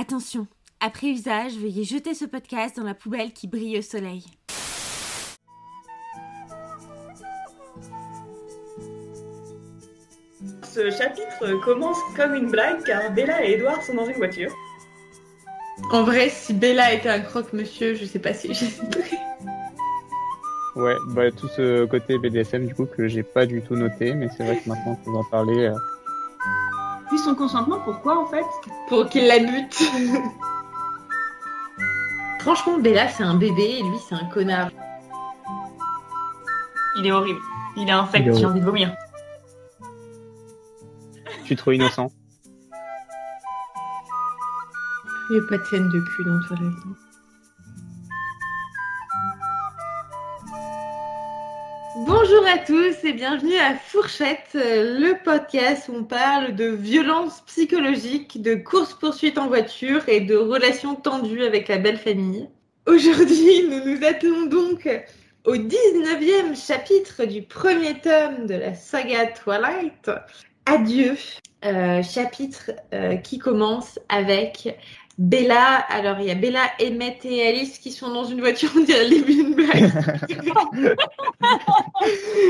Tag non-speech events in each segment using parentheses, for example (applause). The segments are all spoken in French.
Attention, après usage, veuillez jeter ce podcast dans la poubelle qui brille au soleil. Ce chapitre commence comme une blague car Bella et Edouard sont dans une voiture. En vrai, si Bella était un croque-monsieur, je sais pas si j'ai. (laughs) Ouais, bah, tout ce côté BDSM du coup que j'ai pas du tout noté, mais c'est vrai que maintenant que vous en parlez. euh, Puis son consentement, pourquoi en fait? Pour qu'il la bute. Franchement, Bella, c'est un bébé et lui, c'est un connard. Il est horrible. Il est infect, j'ai envie de vomir. Je suis trop innocent. Il n'y a pas de scène de cul dans Twilight. Bonjour à tous et bienvenue à Fourchette, euh, le podcast où on parle de violence psychologique, de course-poursuite en voiture et de relations tendues avec la belle famille. Aujourd'hui, (laughs) nous nous attelons donc au 19e chapitre du premier tome de la saga Twilight, Adieu, euh, chapitre euh, qui commence avec Bella. Alors, il y a Bella, Emmett et Alice qui sont dans une voiture, (laughs) on dirait le début d'une blague.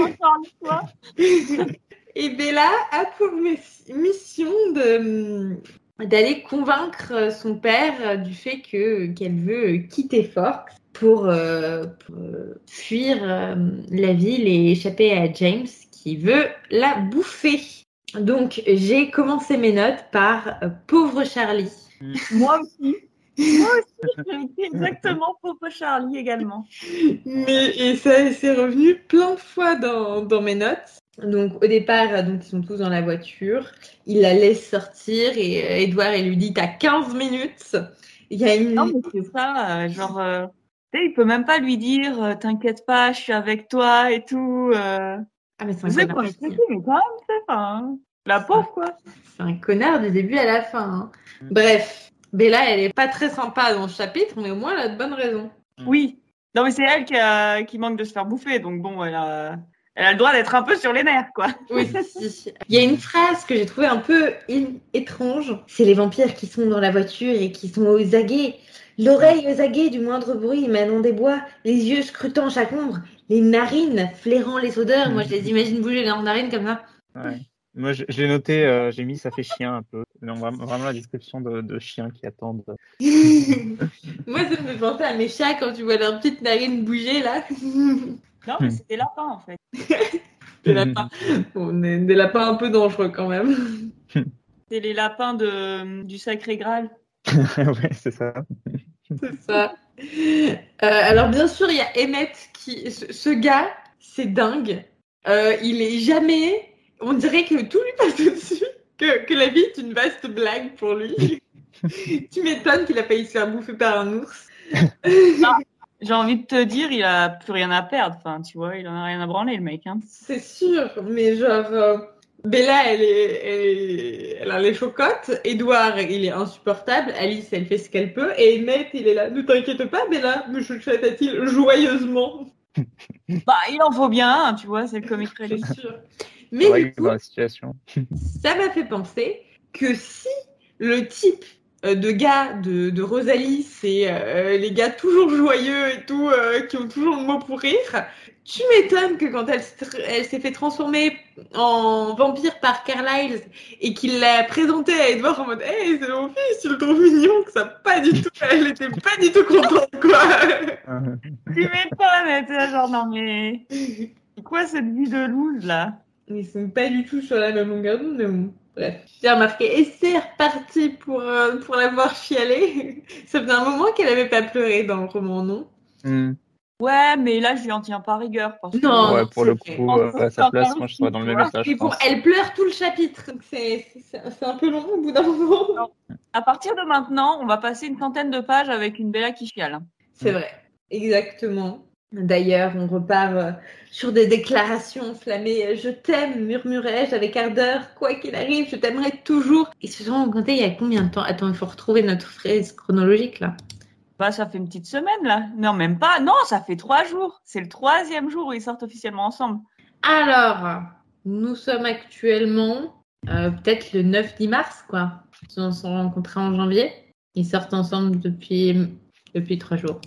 Encore une fois. (laughs) Et Bella a pour miss- mission de d'aller convaincre son père du fait que qu'elle veut quitter Forks pour, euh, pour, euh, fuir euh, la ville et échapper à James qui veut la bouffer. Donc j'ai commencé mes notes par euh, pauvre Charlie. (laughs) Moi aussi. Moi aussi, j'ai été exactement pauvre Charlie également. Mais et ça c'est revenu plein de fois dans, dans mes notes. Donc au départ, donc ils sont tous dans la voiture. Il la laisse sortir et euh, Edouard il lui dit t'as 15 minutes. Il y a une Non, mais c'est ça, euh, genre, euh, tu sais, il peut même pas lui dire, euh, t'inquiète pas, je suis avec toi et tout. Euh... ah mais c'est un quoi, mais quand même, c'est pas. hein. La pauvre, quoi. C'est un connard du début à la fin. hein. Bref, Bella elle est pas très sympa dans ce chapitre, mais au moins elle a de bonnes raisons. Oui. Non, mais c'est elle qui, a- qui manque de se faire bouffer, donc bon, elle a, elle a le droit d'être un peu sur les nerfs, quoi. Oui, (laughs) si. Il y a une phrase que j'ai trouvée un peu in- étrange. C'est les vampires qui sont dans la voiture et qui sont aux aguets. L'oreille aux aguets du moindre bruit émanant des bois, les yeux scrutant chaque ombre, les narines flairant les odeurs. Moi, je les imagine bouger leurs narines comme ça. Ouais. Moi, je, je l'ai noté, euh, j'ai mis ça fait chien un peu. Non, vraiment, vraiment la description de, de chiens qui attendent. (laughs) Moi, ça me fait penser à mes chats quand tu vois leurs petites narines bouger là. Non, mais c'est des lapins, en fait. (laughs) Des lapins. On est des lapins un peu dangereux quand même. (laughs) C'est les lapins de, du Sacré Graal. ouais, c'est ça. C'est ça. Euh, alors bien sûr, il y a Emmett qui, ce, ce gars, c'est dingue. Euh, il est jamais, on dirait que tout lui passe dessus, que, que la vie est une vaste blague pour lui. (laughs) tu m'étonnes qu'il a failli se faire bouffer par un ours. (laughs) J'ai envie de te dire, il a plus rien à perdre. Enfin, tu vois, il en a rien à branler, le mec. Hein. C'est sûr, mais genre euh, Bella, elle est, elle est, elle a les chocottes. Edouard, il est insupportable. Alice, elle fait ce qu'elle peut. Et Emmett, il est là. Ne t'inquiète pas, Bella, me chuchote-t-il joyeusement? (laughs) Bah, il en faut bien, un, tu vois, c'est le comic relief. C'est sûr. Mais Ouais, du coup, dans la situation. (laughs) ça m'a fait penser que si le type euh, de gars de, de Rosalie, c'est euh, les gars toujours joyeux et tout, euh, qui ont toujours le mot pour rire, tu m'étonnes que quand elle, elle s'est fait transformer en vampire par Carlyle et qu'il l'a présenté à Edward en mode Hey, c'est mon fils, tu le trouves mignon, que ça pas du tout, elle était pas du tout contente, quoi. (laughs) Tu m'étonnes, mais t'es là, genre, non, mais. C'est quoi cette vie de loose, là? Ils sont pas du tout sur la même longueur d'onde, mais bon. Bref, j'ai remarqué, et c'est reparti pour, euh, pour la voir chialer. (laughs) Ça faisait un moment qu'elle avait pas pleuré dans le roman, non? Hmm. Ouais, mais là, je lui en tiens pas rigueur. Parce que... Non. ouais, pour le coup, euh, à sa place, moi, je serais dans le même état, pense. elle pleure tout le chapitre, donc c'est c'est- c'est un peu long au bout d'un moment. À partir de maintenant, on va passer une centaine de pages avec une Bella qui chiale. C'est vrai, exactement. D'ailleurs, on repart euh, sur des déclarations enflammées. Je t'aime, murmurai-je avec ardeur. Quoi qu'il arrive, je t'aimerai toujours. Et se sont compté il y a combien de temps? Attends, il faut retrouver notre phrase chronologique là. Bah, ça fait une petite semaine, là. Non, même pas. Non, ça fait trois jours. C'est le troisième jour où ils sortent officiellement ensemble. Alors, nous sommes actuellement euh, peut-être le 9-10 mars, quoi. Ils se sont rencontrés en janvier. Ils sortent ensemble depuis, depuis trois jours.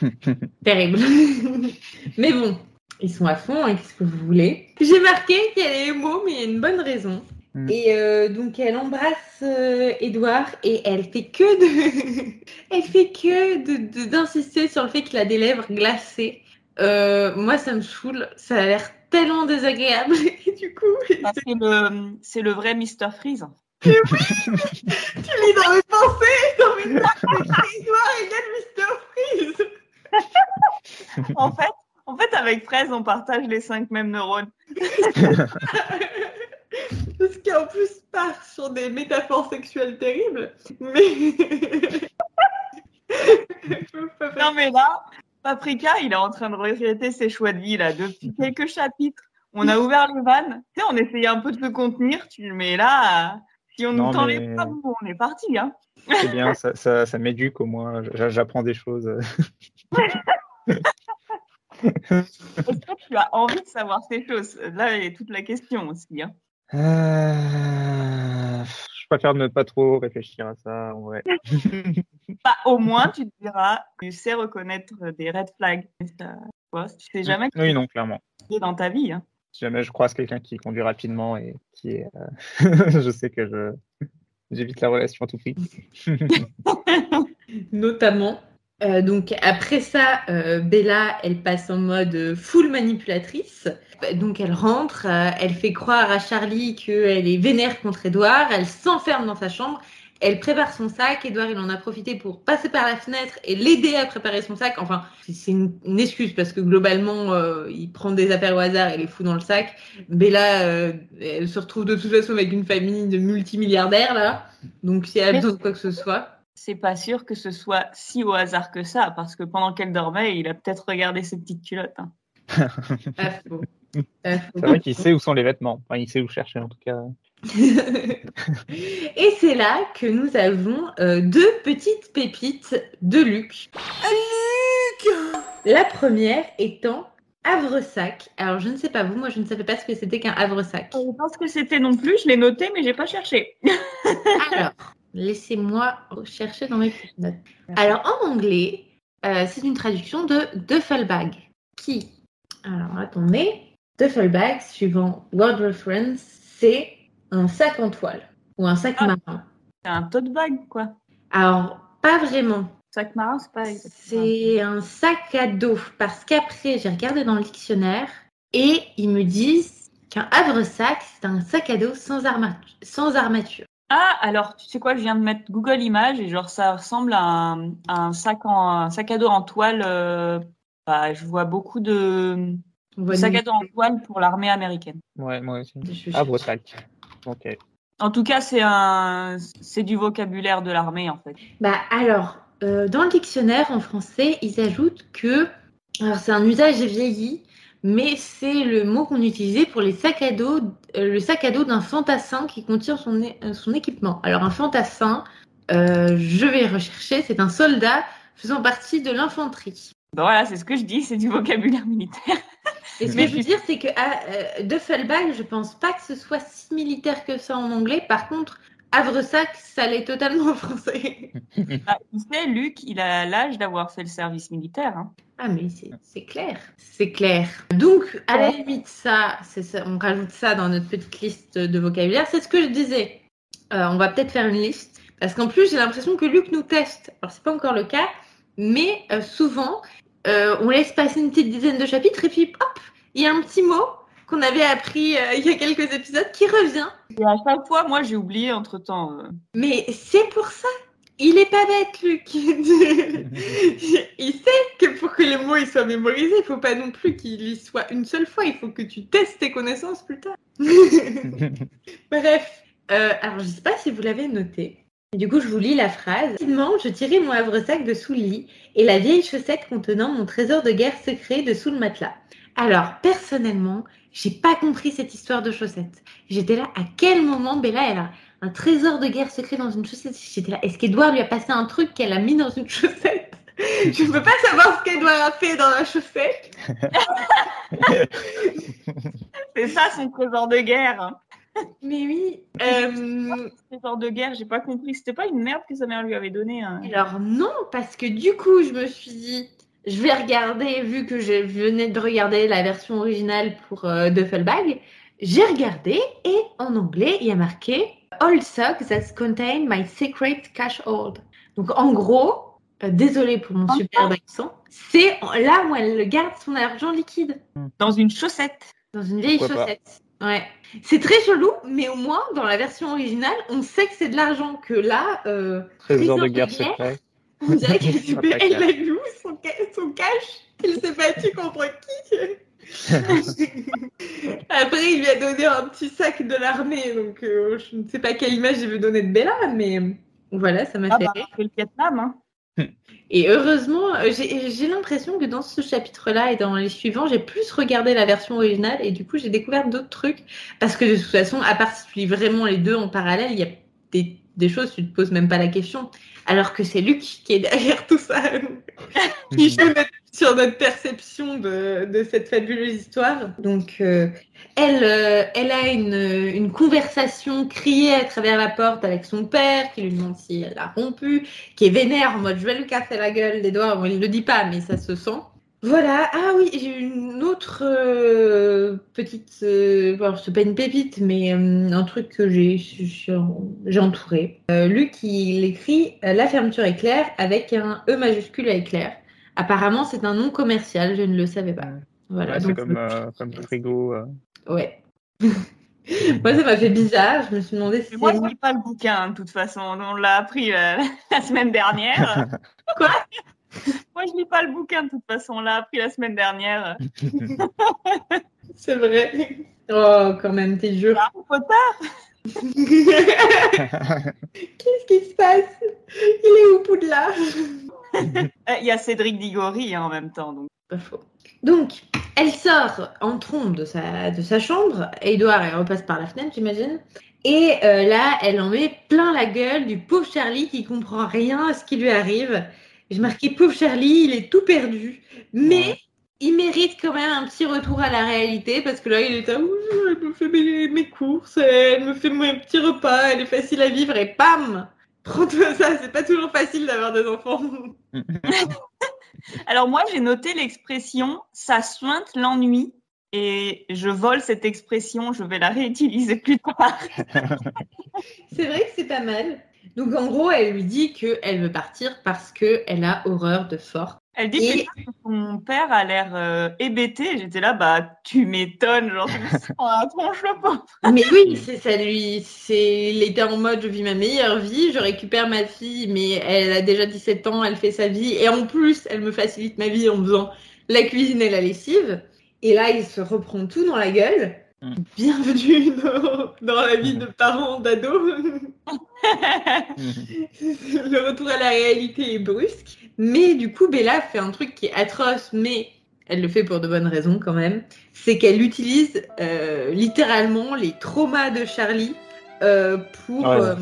(laughs) Terrible. (laughs) Mais bon, ils sont à fond, hein, qu'est-ce que vous voulez? J'ai marqué qu'elle est émo, mais il y a une bonne raison. Mm. Et euh, donc elle embrasse euh, Edouard et elle fait que de, (laughs) elle fait que de- de- d'insister sur le fait qu'il a des lèvres glacées. Euh, moi, ça me saoule. Ça a l'air tellement désagréable. Et du coup, Ah, c'est le, c'est le vrai Mr. Freeze. tu lis dans mes pensées, dans mes pensées, Edouard égale Mr. Freeze. (laughs) En fait, en fait, avec Fraise, on partage les cinq mêmes neurones. (laughs) Parce qu'en plus part sur des métaphores sexuelles terribles. Mais. (laughs) Non, mais là, Paprika, il est en train de regretter ses choix de vie, là, depuis quelques chapitres. On a ouvert les vannes. Tu sais, on essayait un peu de se contenir. Tu, mais là, si on nous tend mais- les bras, on est parti, hein. C'est bien, ça, ça, ça m'éduque au moins. J'a- J'apprends des choses. Est-ce que tu as envie de savoir ces choses? Là, il y a toute la question aussi. Hein. Euh, Je préfère ne pas trop réfléchir à ça. en vrai. (laughs) Bah, au moins, tu te diras, tu sais reconnaître des red flags. Ça, tu vois, tu sais jamais que Oui, non, clairement. dans ta vie. Hein. Si jamais je croise quelqu'un qui conduit rapidement et qui est, euh, (laughs) je sais que je j'évite la relation à tout prix. (laughs) Notamment. Euh, donc après ça, euh, Bella, elle passe en mode full manipulatrice. Donc elle rentre, euh, elle fait croire à Charlie qu'elle est vénère contre Edouard, elle s'enferme dans sa chambre, elle prépare son sac, Edouard il en a profité pour passer par la fenêtre et l'aider à préparer son sac. Enfin, c'est- une, une excuse parce que globalement, euh, il prend des affaires au hasard et les fout dans le sac. Bella, euh, elle se retrouve de toute façon avec une famille de multimilliardaires là. Donc si elle a besoin de quoi que ce soit. C'est pas sûr que ce soit si au hasard que ça, parce que pendant qu'elle dormait, il a peut-être regardé ses petites culottes. hein. (laughs) C'est vrai qu'il sait où sont les vêtements. Enfin, il sait où chercher en tout cas. (laughs) Et c'est là que nous avons euh, deux petites pépites de Luc. Luc La première étant Havresac. Alors je ne sais pas vous, moi je ne savais pas ce que c'était qu'un Havresac. Je pense que c'était non plus, je l'ai noté, mais j'ai pas cherché. (laughs) Alors, laissez-moi chercher dans mes petites notes. Alors en anglais, euh, c'est une traduction de Duffelbag. Qui? Alors attendez. Duffelbag, suivant Word Reference, c'est un sac en toile ou un sac Ah. marin. C'est un tote bag, quoi. Alors, pas vraiment. Sac marin, c'est pas. C'est un sac à dos parce qu'après, j'ai regardé dans le dictionnaire et ils me disent qu'un havre-sac, c'est un sac à dos sans armature. Ah, alors, tu sais quoi, je viens de mettre Google Images et genre, ça ressemble à un, à un sac, en, un sac à dos en toile. euh, bah, je vois beaucoup de, On de voit sacs une- à dos en toile pour l'armée américaine. Ouais, moi aussi. Je- Ah, Bretagne. Ok. En tout cas, c'est un, c'est du vocabulaire de l'armée, en fait. Bah alors, euh, dans le dictionnaire en français, ils ajoutent que, alors c'est un usage vieilli, mais c'est le mot qu'on utilisait pour les sacs à dos, euh, le sac à dos d'un fantassin qui contient son, euh, son équipement. Alors un fantassin, euh, je vais rechercher, c'est un soldat faisant partie de l'infanterie. Bah voilà, c'est ce que je dis, c'est du vocabulaire militaire. Et ce que je veux dire, c'est que à, euh, Duffelbag, je pense pas que ce soit si militaire que ça en anglais. Par contre, Havresac, ça l'est totalement en français. (laughs) Bah, tu sais, Luc, il a l'âge d'avoir fait le service militaire. Hein. Ah, mais c'est clair. C'est clair. Donc, à la limite, ça, ça, on rajoute ça dans notre petite liste de vocabulaire. C'est ce que je disais. Euh, on va peut-être faire une liste. Parce qu'en plus, j'ai l'impression que Luc nous teste. Alors, c'est pas encore le cas. Mais euh, souvent, euh, on laisse passer une petite dizaine de chapitres et puis, hop, il y a un petit mot qu'on avait appris euh, il y a quelques épisodes qui revient. Et à chaque fois, moi, j'ai oublié entre temps. Mais c'est pour ça. Il est pas bête, Luc. (laughs) il sait que pour que les mots ils soient mémorisés, il faut pas non plus qu'il y soit une seule fois. Il faut que tu testes tes connaissances plus tard. (laughs) Bref. Euh, alors, je sais pas si vous l'avez noté. Du coup, je vous lis la phrase. Rapidement, je tirai mon havresac de sous le lit et la vieille chaussette contenant mon trésor de guerre secret de sous le matelas. Alors, personnellement, j'ai pas compris cette histoire de chaussette. J'étais là, à quel moment Bella, elle a un trésor de guerre secret dans une chaussette? J'étais là, est-ce qu'Edouard lui a passé un truc qu'elle a mis dans une chaussette? (laughs) Je ne peux pas savoir ce qu'Edouard a fait dans la chaussette. (laughs) C'est ça son trésor de guerre. hein. Mais oui. euh, genre de guerre, j'ai pas compris. C'était pas une merde que sa mère lui avait donnée. hein. Alors non, parce que du coup, je me suis dit, je vais regarder, vu que je venais de regarder la version originale pour euh, Duffelbag, j'ai regardé et en anglais, il y a marqué All socks that contain my secret cash hold. Donc en gros, euh, désolé pour mon superbe accent, c'est là où elle garde son argent liquide, Dans une chaussette. dans une vieille Pourquoi pas. chaussette. Ouais. C'est très chelou, mais au moins dans la version originale, on sait que c'est de l'argent que là, euh, Trésor de guerre. secret. On dirait qu'elle elle a eu son, son cash. Elle s'est battue contre qui? (laughs) Après, il lui a donné un petit sac de l'armée. Donc, euh, je ne sais pas quelle image il veut donner de Bella, mais voilà, ça m'a Ah fait bah, rire. le Vietnam. Hein. (laughs) Et heureusement, euh, j'ai l'impression que dans ce chapitre-là et dans les suivants, j'ai plus regardé la version originale et du coup, j'ai découvert d'autres trucs. Parce que de toute façon, à part si tu lis vraiment les deux en parallèle, il y a des, des choses, tu te poses même pas la question. Alors que c'est Luc qui est derrière tout ça. qui joue notre- sur notre perception de, de cette fabuleuse histoire. Donc, euh, elle, euh, elle a une, une conversation criée à travers la porte avec son père, qui lui demande si elle a rompu, qui est vénère en mode je vais lui casser la gueule des doigts. Bon, il le dit pas, mais ça se sent. Voilà. Ah oui, j'ai une autre euh, petite. Euh, bon, c'est pas une pépite, mais euh, un truc que j'ai entouré. Euh, Luc, il écrit euh, La fermeture éclair avec un E majuscule à éclair. Apparemment, c'est un nom commercial, je ne le savais pas. Voilà, Ouais, c'est comme, euh, comme frigo. euh. ouais. (laughs) Moi, ça m'a fait bizarre. Je me suis demandé si moi, je lis pas le bouquin, de toute façon. On l'a appris euh, (laughs) la semaine dernière. (laughs) Quoi? (laughs) Moi, je lis pas le bouquin, de toute façon. On l'a appris la semaine dernière. (laughs) c'est vrai. Oh, quand même, t'es dur. Harry Potter, (laughs) Qu'est-ce qui se passe? Il est où Poudlard? Euh, Il y a Cédric Diggory hein, en même temps. Donc. Pas faux. Donc, elle sort en trompe de sa, de sa chambre. Edouard, elle repasse par la fenêtre, j'imagine. Et euh, là, elle en met plein la gueule du pauvre Charlie qui comprend rien à ce qui lui arrive. J'ai marqué pauvre Charlie, il est tout perdu. Mais Ouais. il mérite quand même un petit retour à la réalité parce que là, il est à Ouh, elle me fait mes, mes courses, elle me fait mes petits repas, elle est facile à vivre et pam Prends-toi (laughs) ça, c'est pas toujours facile d'avoir des enfants. (laughs) Alors, moi, j'ai noté l'expression ça sointe l'ennui. Et je vole cette expression, je vais la réutiliser plus tard. (laughs) C'est vrai que c'est pas mal. Donc en gros, elle lui dit qu'elle veut partir parce qu'elle a horreur de fort. Elle dit Et- putain, ton père a l'air euh, hébété. J'étais là, bah, tu m'étonnes. Genre, tu la tronche, le pauvre. (laughs) Mais oui, c'est ça lui. C'est, il était en mode je vis ma meilleure vie, je récupère ma fille, mais elle a déjà 17 ans, elle fait sa vie et en plus, elle me facilite ma vie en faisant la cuisine et la lessive. Et là, il se reprend tout dans la gueule. Mm. Bienvenue dans, dans la vie de parents d'ados. le retour à la réalité est brusque. Mais du coup, Bella fait un truc qui est atroce, mais elle le fait pour de bonnes raisons quand même. C'est qu'elle utilise euh, littéralement les traumas de Charlie euh, pour, Ouais. euh,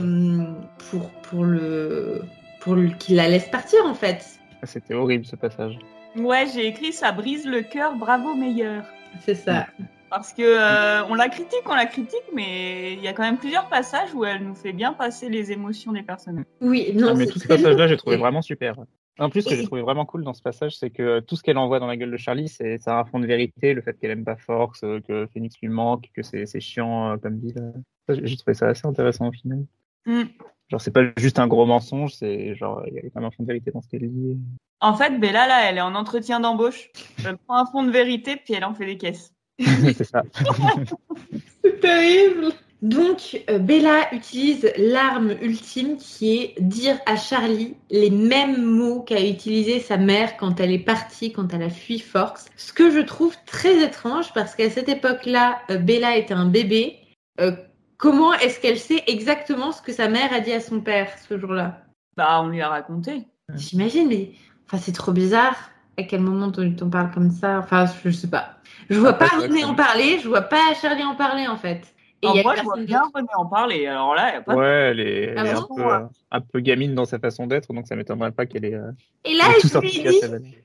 pour, pour le pour le- qu'il la laisse partir en fait. C'était horrible ce passage. Ouais, j'ai écrit ça brise le cœur, bravo meilleur. C'est ça. Parce que euh, on la critique, on la critique, mais il y a quand même plusieurs passages où elle nous fait bien passer les émotions des personnages. Oui, non, Ah, mais tout ce passage-là, j'ai trouvé (laughs) vraiment super. En plus, ce que j'ai trouvé vraiment cool dans ce passage, c'est que tout ce qu'elle envoie dans la gueule de Charlie, c'est ça a un fond de vérité, le fait qu'elle aime pas Force, euh, que Phoenix lui manque, que c'est chiant euh, comme ville. Ça, J'ai j'ai trouvé ça assez intéressant au final. Mm. Genre, c'est pas juste un gros mensonge, c'est genre, il y a quand même un fond de vérité dans ce qu'elle dit. En fait, Bella, là, elle est en entretien d'embauche. Elle prend un fond de vérité, puis elle en fait des caisses. C'est ça. (laughs) C'est terrible. Donc, euh, Bella utilise l'arme ultime qui est dire à Charlie les mêmes mots qu'a utilisé sa mère quand elle est partie, quand elle a fui Forks. Ce que je trouve très étrange parce qu'à cette époque-là, euh, Bella était un bébé. Euh, comment est-ce qu'elle sait exactement ce que sa mère a dit à son père ce jour-là? Bah, on lui a raconté. J'imagine, mais enfin, c'est trop bizarre. À quel moment t'en parle comme ça? Enfin, je sais pas. Je vois Après, pas René en parler, je vois pas Charlie en parler en fait. Et y a moi, je vois bien. René en parler. Alors là, il y a pas de- Ouais, elle est, elle Ah est un, peu, euh, un peu gamine dans sa façon d'être, donc ça m'étonnerait pas qu'elle ait, euh, Et là, ait tout je lui ai dit.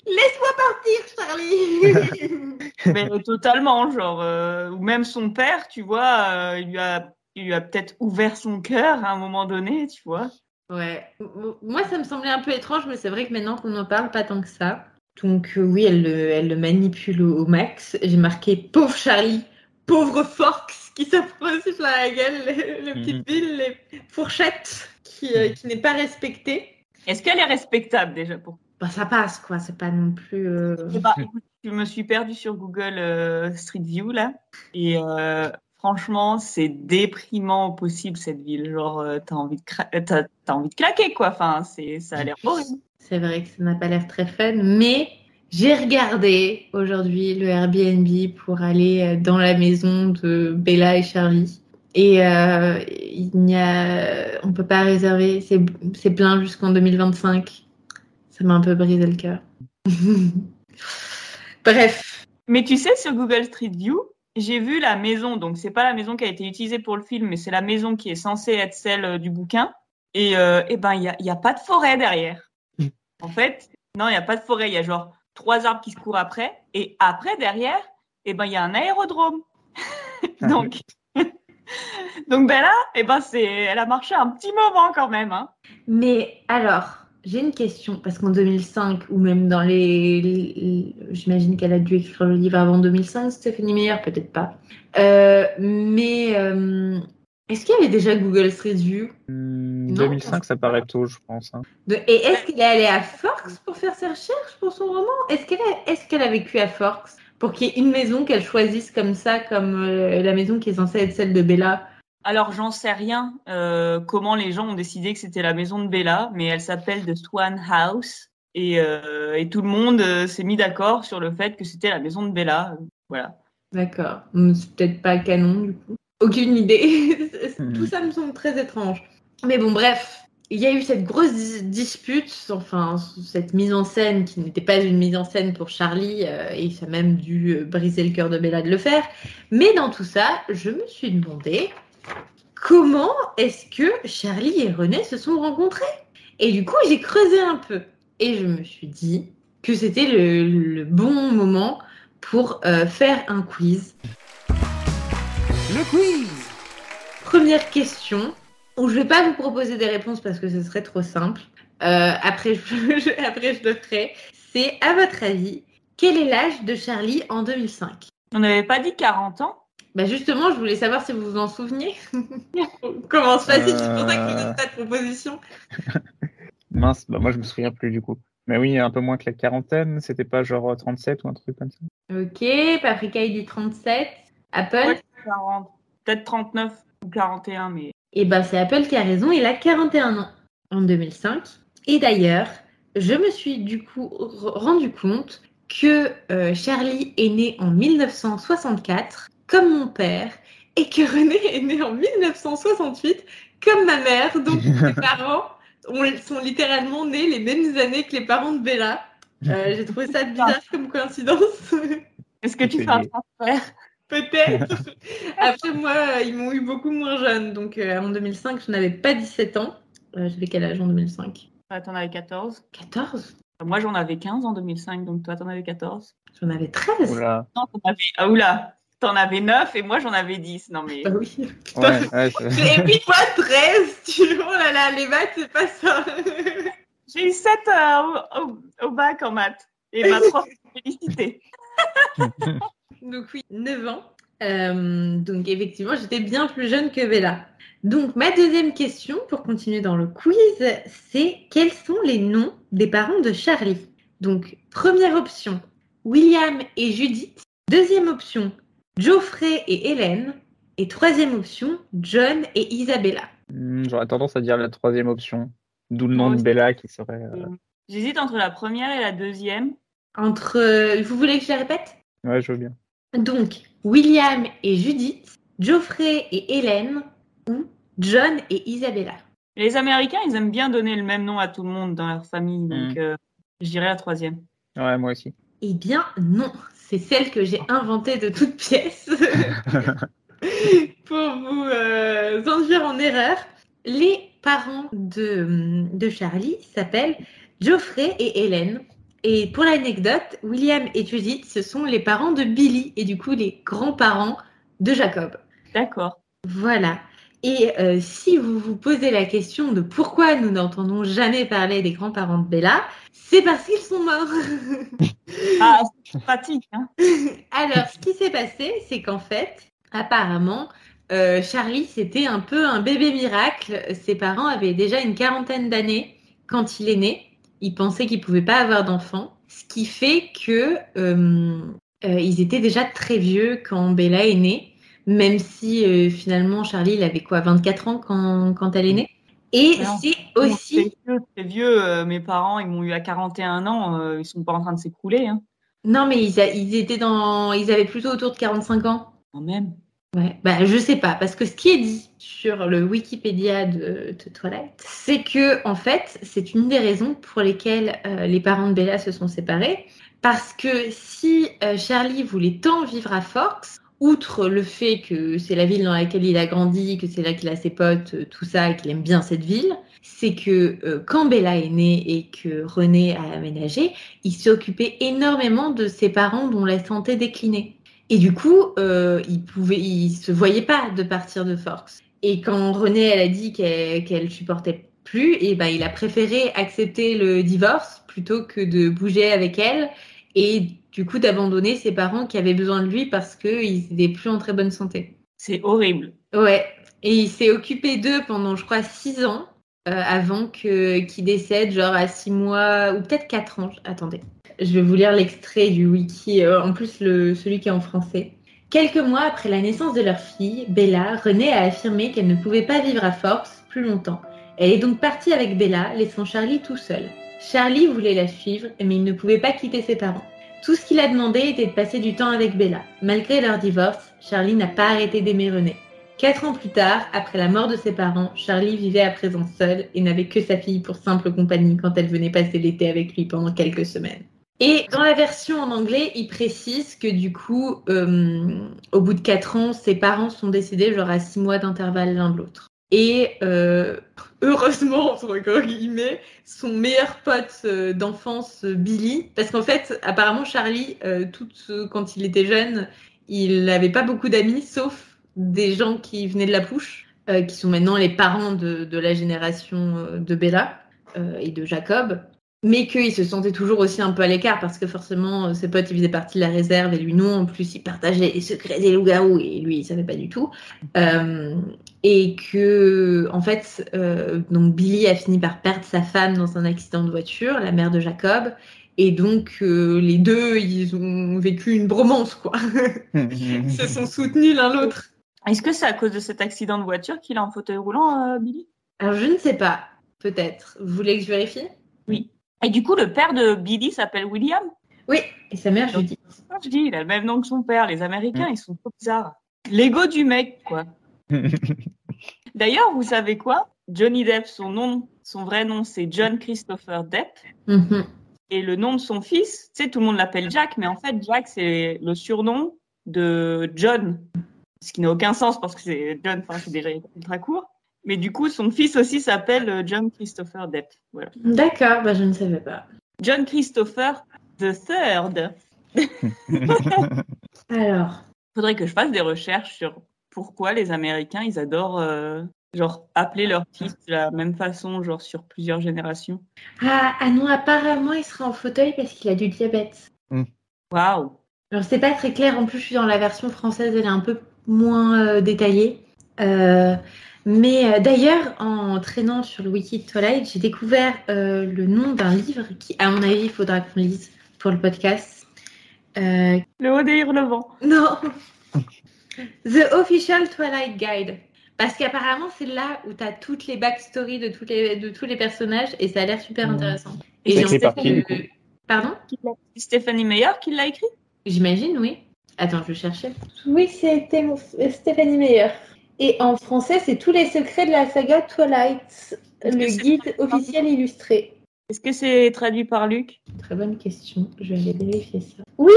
Laisse-moi partir, Charlie (laughs) Mais totalement, genre, euh, ou même son père, tu vois, euh, il lui a il lui a peut-être ouvert son cœur à un moment donné, tu vois. Ouais. Moi, ça me semblait un peu étrange, mais c'est vrai que maintenant qu'on en parle, pas tant que ça. Donc, euh, oui, elle le, elle le manipule au, au max. J'ai marqué pauvre Charlie, pauvre Forks qui s'approche sur la gueule, le, le petit Mhm. Bill, les fourchettes qui, euh, qui n'est pas respectée. Est-ce qu'elle est respectable déjà pour Bah, ça passe, quoi. C'est pas non plus. euh, écoute, je me suis perdue sur Google euh, Street View là, et euh, franchement, c'est déprimant au possible cette ville. Genre, euh, t'as envie de cra- t'as, t'as envie de claquer quoi. Enfin, c'est, ça a l'air horrible. C'est vrai que ça n'a pas l'air très fun, mais j'ai regardé aujourd'hui le Airbnb pour aller euh, dans la maison de Bella et Charlie. Et euh, il n'y a, on peut pas réserver, c'est plein jusqu'en 2025. Ça m'a un peu brisé le cœur. (laughs) Bref, Mais tu sais, sur Google Street View, j'ai vu la maison. Donc, c'est pas la maison qui a été utilisée pour le film, mais c'est la maison qui est censée être celle euh, du bouquin. Et, euh, eh ben, il y a, il y a pas de forêt derrière. En fait, non, il y a pas de forêt. Il y a genre trois arbres qui se courent après. Et après, derrière, eh ben, il y a un aérodrome. (laughs) donc, (laughs) donc Bella, eh ben, elle a marché un petit moment quand même. Hein. mais alors, j'ai une question parce qu'en 2005 ou même dans les, les- j'imagine qu'elle a dû écrire le livre avant 2005, Stéphanie Meyer, peut-être pas. Euh, mais euh, est-ce qu'il y avait déjà Google Street View? Hmm, Non. 2005, ça paraît tôt, je pense. hein. De- Et est-ce qu'elle est allée à Forks pour faire ses recherches pour son roman? Est-ce qu'elle a, est-ce qu'elle a vécu à Forks pour qu'il y ait une maison qu'elle choisisse comme ça, comme euh, la maison qui est censée être celle de Bella? Alors, j'en sais rien euh, comment les gens ont décidé que c'était la maison de Bella, mais elle s'appelle The Swan House. Et, euh, et tout le monde euh, s'est mis d'accord sur le fait que c'était la maison de Bella. Voilà. D'accord. C'est peut-être pas canon du coup. Aucune idée. (laughs) Hmm. Tout ça me semble très étrange. Mais bon, bref. Il y a eu cette grosse dis- dispute, enfin cette mise en scène qui n'était pas une mise en scène pour Charlie, euh, et ça a même dû euh, briser le cœur de Bella de le faire. Mais dans tout ça, je me suis demandé comment est-ce que Charlie et René se sont rencontrés Et du coup, j'ai creusé un peu et je me suis dit que c'était le, le bon moment pour euh, faire un quiz. Le quiz Première question, où je vais pas vous proposer des réponses parce que ce serait trop simple. Euh, après, (laughs) je, je- après, je le ferai. C'est, à votre avis, quel est l'âge de Charlie en 2005 On n'avait pas dit 40 ans? Bah Justement, je voulais savoir si vous vous en souveniez. (laughs) On commence facile, c'est pour ça que vous Euh. donne pas de proposition. (laughs) Mince, bah moi je me souviens plus du coup. Mais oui, un peu moins que la quarantaine, c'était pas genre 37 ou un truc comme ça? Ok, Paprika, il dit 37. Apple? Ouais. 40, Peut-être 39 ou 41, mais Et ben c'est Apple qui a raison, il a 41 ans en 2005. Et d'ailleurs, je me suis du coup rendu compte que euh, Charlie est né en 1964, comme mon père, et que René est né en 1968, comme ma mère. Donc (laughs) mes parents ont- sont littéralement nés les mêmes années que les parents de Bella. Euh, J'ai trouvé ça (laughs) bizarre comme coïncidence. est-ce que tu fais un transfert Peut-être. (laughs) Après, moi, euh, ils m'ont eu beaucoup moins jeune. Donc, euh, en 2005, je n'avais pas 17 ans. Euh, J'avais quel âge en 2005 Ouais, T'en avais 14. 14 Moi, j'en avais 15 en 2005, donc toi, t'en avais 14. J'en avais 13 Oula. Non, t'en avais... Ah, oula T'en avais 9 et moi, j'en avais 10. Non, mais... Bah (laughs) oui. Ouais, ouais, (laughs) c'est- Et puis moi, 13 tu... Oh là là, les maths, c'est pas ça J'ai eu 7 euh, au, au- au bac en maths. Et ma prof m'a félicité. Donc oui, 9 ans. Euh, donc effectivement, j'étais bien plus jeune que Bella. Donc ma deuxième question, pour continuer dans le quiz, c'est quels sont les noms des parents de Charlie? Donc première option, William et Judith. Deuxième option, Geoffrey et Hélène. Et troisième option, John et Isabella. Hmm, J'aurais tendance à dire la troisième option. D'où le nom de. Bella qui serait. euh, J'hésite entre la première et la deuxième. Entre, euh, vous voulez que je la répète? Ouais, je veux bien. Donc, William et Judith, Geoffrey et Hélène, ou John et Isabella. Les Américains, ils aiment bien donner le même nom à tout le monde dans leur famille. Donc, Mm. euh, je dirais la troisième. Ouais, moi aussi. Eh bien, non. C'est celle que j'ai inventée de toutes pièces (laughs) pour vous euh, induire en erreur. Les parents de, de Charlie s'appellent Geoffrey et Hélène. Et pour l'anecdote, William et Judith, ce sont les parents de Billy et du coup les grands-parents de Jacob. D'accord. Voilà. Et euh, si vous vous posez la question de pourquoi nous n'entendons jamais parler des grands-parents de Bella, c'est parce qu'ils sont morts. (laughs) Ah, c'est pratique. Hein. (laughs) Alors, ce qui s'est passé, c'est qu'en fait, apparemment, euh, Charlie, c'était un peu un bébé miracle. Ses parents avaient déjà une quarantaine d'années quand il est né. Ils pensaient qu'il ne pouvait pas avoir d'enfant. Ce qui fait que euh, euh, ils étaient déjà très vieux quand Bella est née même si euh, finalement Charlie il avait quoi 24 ans quand, quand elle est née et c'est aussi C'est vieux, mes parents, ils m'ont eu à 41 ans. ils sont pas en train de s'écrouler. Hein. non mais ils, a- ils étaient dans ils avaient plutôt autour de 45 ans Quand même. Ouais bah je sais pas parce que ce qui est dit sur le Wikipédia de, de Twilight c'est que en fait c'est une des raisons pour lesquelles euh, les parents de Bella se sont séparés parce que si euh, Charlie voulait tant vivre à Forks outre le fait que c'est la ville dans laquelle il a grandi, que c'est là qu'il a ses potes, euh, tout ça, qu'il aime bien cette ville, c'est que quand Bella est née et que René a aménagé, il s'est occupé énormément de ses parents dont la santé déclinait. Et du coup, euh, il pouvait, il se voyait pas de partir de Forks. Et quand René, elle a dit qu'elle qu'elle supportait plus, et ben il a préféré accepter le divorce plutôt que de bouger avec elle et du coup d'abandonner ses parents qui avaient besoin de lui parce qu'ils n'étaient plus en très bonne santé. C'est horrible. Ouais, et il s'est occupé d'eux pendant, je crois, six ans euh, avant que qu'il décède, genre à six mois ou peut-être quatre ans. Attendez, je vais vous lire l'extrait du wiki, euh, en plus celui qui est en français. Quelques mois après la naissance de leur fille, Bella, Renée a affirmé qu'elle ne pouvait pas vivre à Forks plus longtemps. Elle est donc partie avec Bella, laissant Charlie tout seul. Charlie voulait la suivre, mais il ne pouvait pas quitter ses parents. Tout ce qu'il a demandé était de passer du temps avec Bella. Malgré leur divorce, Charlie n'a pas arrêté d'aimer René. Quatre ans plus tard, après la mort de ses parents, Charlie vivait à présent seul et n'avait que sa fille pour simple compagnie quand elle venait passer l'été avec lui pendant quelques semaines. Et dans la version en anglais, il précise que du coup, euh, au bout de quatre ans, ses parents sont décédés genre à six mois d'intervalle l'un de l'autre. Et euh, heureusement, (laughs) entre guillemets, son meilleur pote euh, d'enfance, Billy, parce qu'en fait, apparemment, Charlie, euh, tout, quand il était jeune, il n'avait pas beaucoup d'amis, sauf des gens qui venaient de la pouche, euh, qui sont maintenant les parents de, de la génération de Bella et de Jacob, mais qu'il se sentait toujours aussi un peu à l'écart parce que forcément euh, ses potes ils faisaient partie de la réserve et lui non. En plus, il partageait les secrets des loups-garous et lui il savait pas du tout. Euh, et que en fait, euh, donc Billy a fini par perdre sa femme dans un accident de voiture, la mère de Jacob. Et donc euh, les deux, ils ont vécu une bromance quoi. (laughs) Ils se sont soutenus l'un l'autre. Est-ce que c'est à cause de cet accident de voiture qu'il est en fauteuil roulant, euh, Billy? Alors je ne sais pas, peut-être. Vous voulez que je vérifie? Et du coup, le père de Billy s'appelle William Oui. Et sa mère. Ah, Je dis, il a le même nom que son père. Les Américains, ils sont trop bizarres. L'ego du mec, quoi. (laughs) D'ailleurs, vous savez quoi? Johnny Depp, son nom, son vrai nom, c'est John Christopher Depp. Mhm. Et le nom de son fils, tu sais, tout le monde l'appelle Jack, mais en fait, Jack, c'est le surnom de John. Ce qui n'a aucun sens parce que c'est John, enfin, c'est déjà ultra court. Mais du coup, son fils aussi s'appelle euh, John Christopher Depp. Voilà. D'accord, bah je ne savais pas. John Christopher the Third. (laughs) Alors, Faudrait que je fasse des recherches sur pourquoi les Américains, ils adorent, euh, genre, appeler leur fils de la même façon, genre, sur plusieurs générations. ah, ah non, apparemment il sera en fauteuil parce qu'il a du diabète. Waouh! Alors c'est pas très clair, en plus je suis dans la version française, elle est un peu moins euh, détaillée. Euh, mais euh, d'ailleurs, en traînant sur le wiki de Twilight, j'ai découvert euh, le nom d'un livre qui, à mon avis, il faudra qu'on lise pour le podcast. Euh, Le haut des hurlevents. Non. The Official Twilight Guide. Parce qu'apparemment, c'est là où tu as toutes les backstories de, tous les, de tous les personnages et ça a l'air super intéressant. Et sais par qui, du que- coup Pardon? C'est Stéphanie Meyer qui l'a écrit? J'imagine, oui. Attends, je cherchais. Oui, c'était Stéphanie Meyer. Et en français, c'est tous les secrets de la saga Twilight, le guide officiel illustré. Est-ce que c'est traduit par Luc? Très bonne question. Je vais aller vérifier ça. Oui,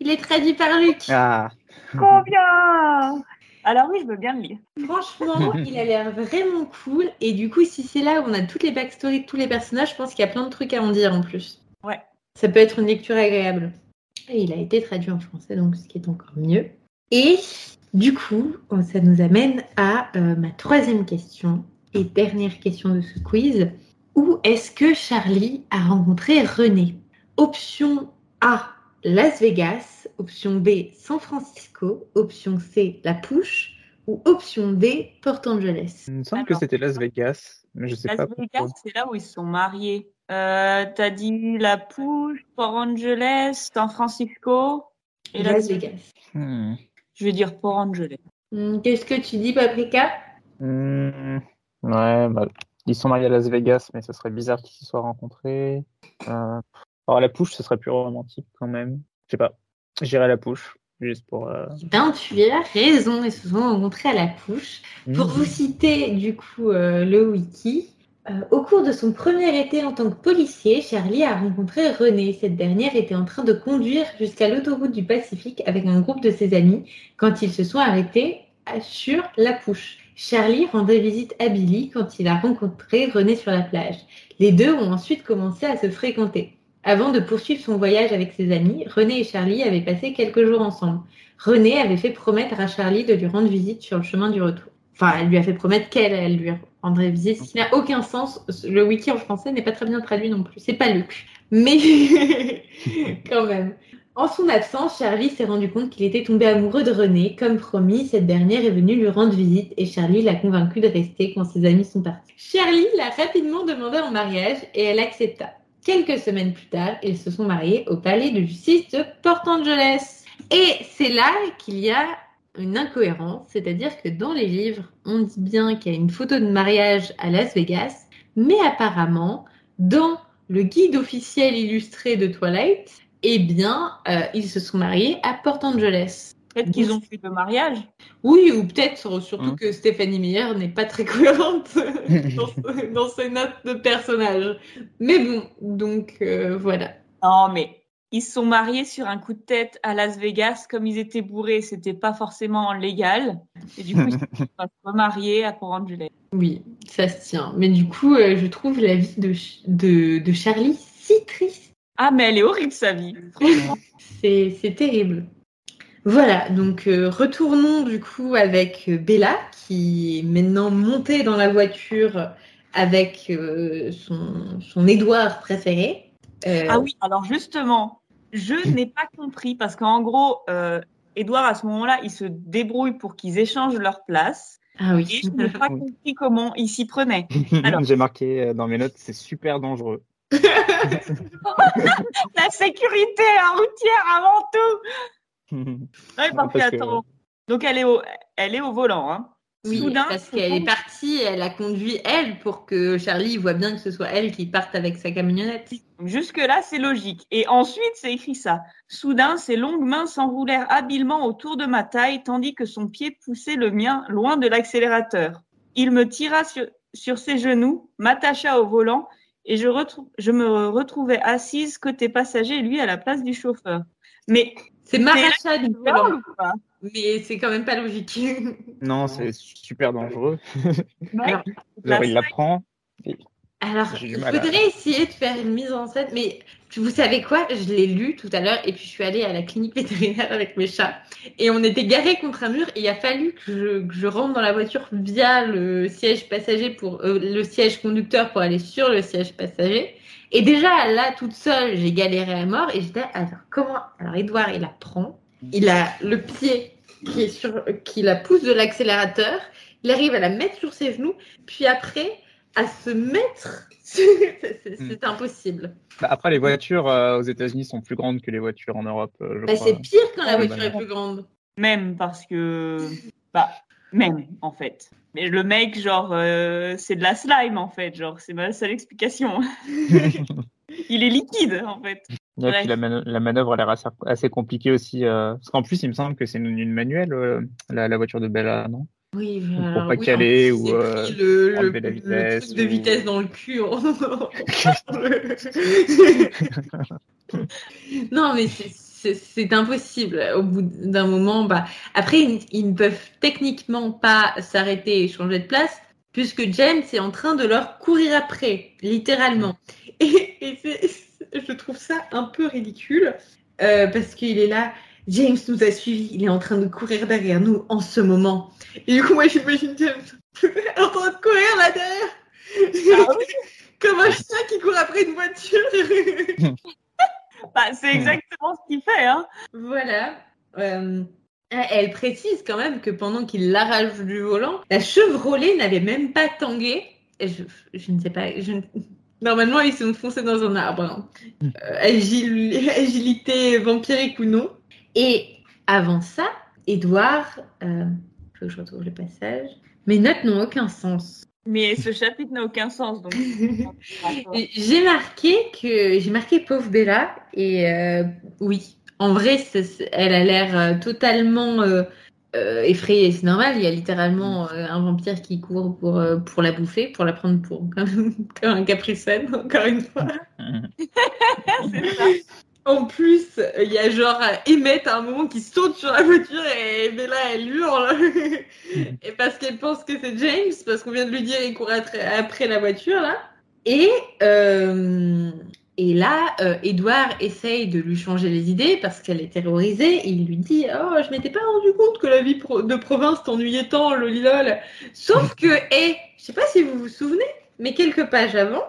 il est traduit par Luc. Ah, Combien? Alors oui, je veux bien le lire. Franchement, il a l'air vraiment cool. Et du coup, si c'est là où on a toutes les backstories de tous les personnages, je pense qu'il y a plein de trucs à en dire en plus. Ouais. Ça peut être une lecture agréable. Et il a été traduit en français, donc ce qui est encore mieux. Et Du coup, ça nous amène à euh, ma troisième question et dernière question de ce quiz. Où est-ce que Charlie a rencontré René? Option A, Las Vegas. Option B, San Francisco. Option C, La Pouche. Ou option D, Port Angeles. Il me semble que c'était Las Vegas, mais je sais Las pas Vegas, c'est là où ils sont mariés. Euh, T'as dit La Pouche, Port Angeles, San Francisco et Las Las Vegas. Vegas. Hmm. Je vais dire Port Angeles. Hmm, Qu'est-ce que tu dis, Paprika? Hmm. Ouais, bah, ils sont mariés à Las Vegas, mais ce serait bizarre qu'ils se soient rencontrés. Euh, Alors, la pouche, ce serait plus romantique quand même. Je sais pas. J'irai à la pouche, juste pour. euh, Ben, tu as raison, ils se sont rencontrés à la Pouche. Pour hmm. vous citer du coup euh, le wiki, euh, au cours de son premier été en tant que policier, Charlie a rencontré Renée. Cette dernière était en train de conduire jusqu'à l'autoroute du Pacifique avec un groupe de ses amis quand ils se sont arrêtés sur la Pouche. Charlie rendait visite à Billy quand il a rencontré Renée sur la plage. Les deux ont ensuite commencé à se fréquenter. Avant de poursuivre son voyage avec ses amis, René et Charlie avaient passé quelques jours ensemble. René avait fait promettre à Charlie de lui rendre visite sur le chemin du retour. Enfin, elle lui a fait promettre qu'elle elle lui rendrait visite, ce qui n'a aucun sens. Le wiki en français n'est pas très bien traduit non plus. C'est pas Luc. Mais (laughs) quand même. En son absence, Charlie s'est rendu compte qu'il était tombé amoureux de René. Comme promis, cette dernière est venue lui rendre visite et Charlie l'a convaincu de rester quand ses amis sont partis. Charlie l'a rapidement demandé en mariage et elle accepta. Quelques semaines plus tard, ils se sont mariés au palais de justice de Port Angeles. Et c'est là qu'il y a une incohérence, c'est-à-dire que dans les livres, on dit bien qu'il y a une photo de mariage à Las Vegas, mais apparemment, dans le guide officiel illustré de Twilight, eh bien, euh, ils se sont mariés à Port Angeles. Peut-être qu'ils ont fait le mariage. Oui, ou peut-être surtout Hein. que Stéphanie Meyer n'est pas très cohérente (laughs) dans, (laughs) dans ses notes de personnage. Mais bon, donc euh, voilà. Non, mais ils se sont mariés sur un coup de tête à Las Vegas. Comme ils étaient bourrés, c'était pas forcément légal. Et du coup, ils (laughs) se sont remariés à Port Angeles. Oui, ça se tient. Mais du coup, euh, je trouve la vie de, de, de Charlie si triste. Ah, mais elle est horrible, sa vie. Franchement. C'est c'est terrible. Voilà, donc euh, retournons du coup avec euh, Bella qui est maintenant montée dans la voiture avec euh, son, son Édouard préféré. Euh, Ah oui, alors justement, je (clears throat) n'ai pas compris parce qu'en gros, euh, Edouard, à ce moment-là, il se débrouille pour qu'ils échangent leur place. ah Et oui. je n'ai pas (laughs) compris comment il s'y prenait. (laughs) Alors- J'ai marqué euh, dans mes notes, c'est super dangereux. (laughs) La sécurité hein, routière avant tout. Ouais, parce, Parce que, que- attends. Donc elle est au, elle est au volant. Hein. Oui, Soudain, parce qu'elle est partie, elle a conduit elle pour que Charlie voit bien que ce soit elle qui parte avec sa camionnette. Jusque-là, c'est logique. Et ensuite, c'est écrit ça. Soudain, ses longues mains s'enroulèrent habilement autour de ma taille, tandis que son pied poussait le mien loin de l'accélérateur. Il me tira sur, sur ses genoux, m'attacha au volant, et je, me retrouvais assise côté passager, lui à la place du chauffeur. Mais C'est Maracha du volant, ou pas? Mais c'est quand même pas logique. (laughs) Non, c'est super dangereux. Alors, Genre, il la prend. Alors, à- faudrait essayer de faire une mise en scène, mais vous savez quoi? Je l'ai lu tout à l'heure et puis je suis allée à la clinique vétérinaire avec mes chats et on était garés contre un mur et il a fallu que je, que je rentre dans la voiture via le siège passager pour euh, le siège conducteur pour aller sur le siège passager. Et déjà là, toute seule, j'ai galéré à mort et j'étais alors comment? Alors Edouard, il la prend, il a le pied qui est sur, qui la pousse de l'accélérateur, il arrive à la mettre sur ses genoux, puis après à se mettre. (laughs) c'est c'est impossible. Bah, après, les voitures euh, aux États-Unis sont plus grandes que les voitures en Europe, euh, Bah, c'est pire quand la Ouais, voiture bah, est plus grande. Même parce que. Bah, même, en fait. Mais le mec, genre, euh, c'est de la slime, en fait. Genre, c'est ma seule explication. (laughs) (laughs) Il est liquide, en fait. Puis la, mano- la manœuvre a l'air assez, assez compliquée aussi. euh, Parce qu'en plus, il me semble que c'est une, une manuelle, euh, la, la voiture de Bella, non? Oui, Pour alors, pas oui, caler ou, euh, le, le, enlever la le vitesse truc de ou- vitesse dans le cul. (laughs) (laughs) non, mais c'est impossible. Au bout d'un moment, bah, après, ils, ils ne peuvent techniquement pas s'arrêter et changer de place, puisque James est en train de leur courir après, littéralement. Et, et (laughs) je trouve ça un peu ridicule, euh, parce qu'il est là. James nous a suivis, il est en train de courir derrière nous en ce moment. Et du coup, moi, j'imagine James (laughs) en train de courir là derrière. (laughs) Comme un chien qui court après une voiture. Bah, c'est exactement ce qu'il fait. Hein. voilà. Euh, elle précise quand même que pendant qu'il l'arrache du volant, la Chevrolet n'avait même pas tangué. Je, je ne sais pas. je Normalement, ils sont foncés dans un arbre. hein. Euh, agil- (laughs) agilité vampirique ou non. Et avant ça, Edouard. Euh, faut que je retrouve le passage. Mes notes n'ont aucun sens. Mais ce chapitre n'a aucun sens. Donc... (laughs) J'ai marqué que j'ai marqué pauvre Bella et euh, oui, en vrai, elle a l'air euh, totalement euh, effrayée. C'est normal, il y a littéralement euh, un vampire qui court pour euh, pour la bouffer, pour la prendre pour (laughs) comme, comme un capricène, encore une fois. (laughs) ça. En plus, il y a genre Emmett à un moment qui saute sur la voiture et Bella elle hurle. (laughs) et parce qu'elle pense que c'est James, parce qu'on vient de lui dire il court après, après la voiture là. Et, et là, euh, Edouard essaye de lui changer les idées parce qu'elle est terrorisée. Il lui dit Oh, je m'étais pas rendu compte que la vie de province t'ennuyait tant, le lilol. Sauf que, et je sais pas si vous vous souvenez, mais quelques pages avant,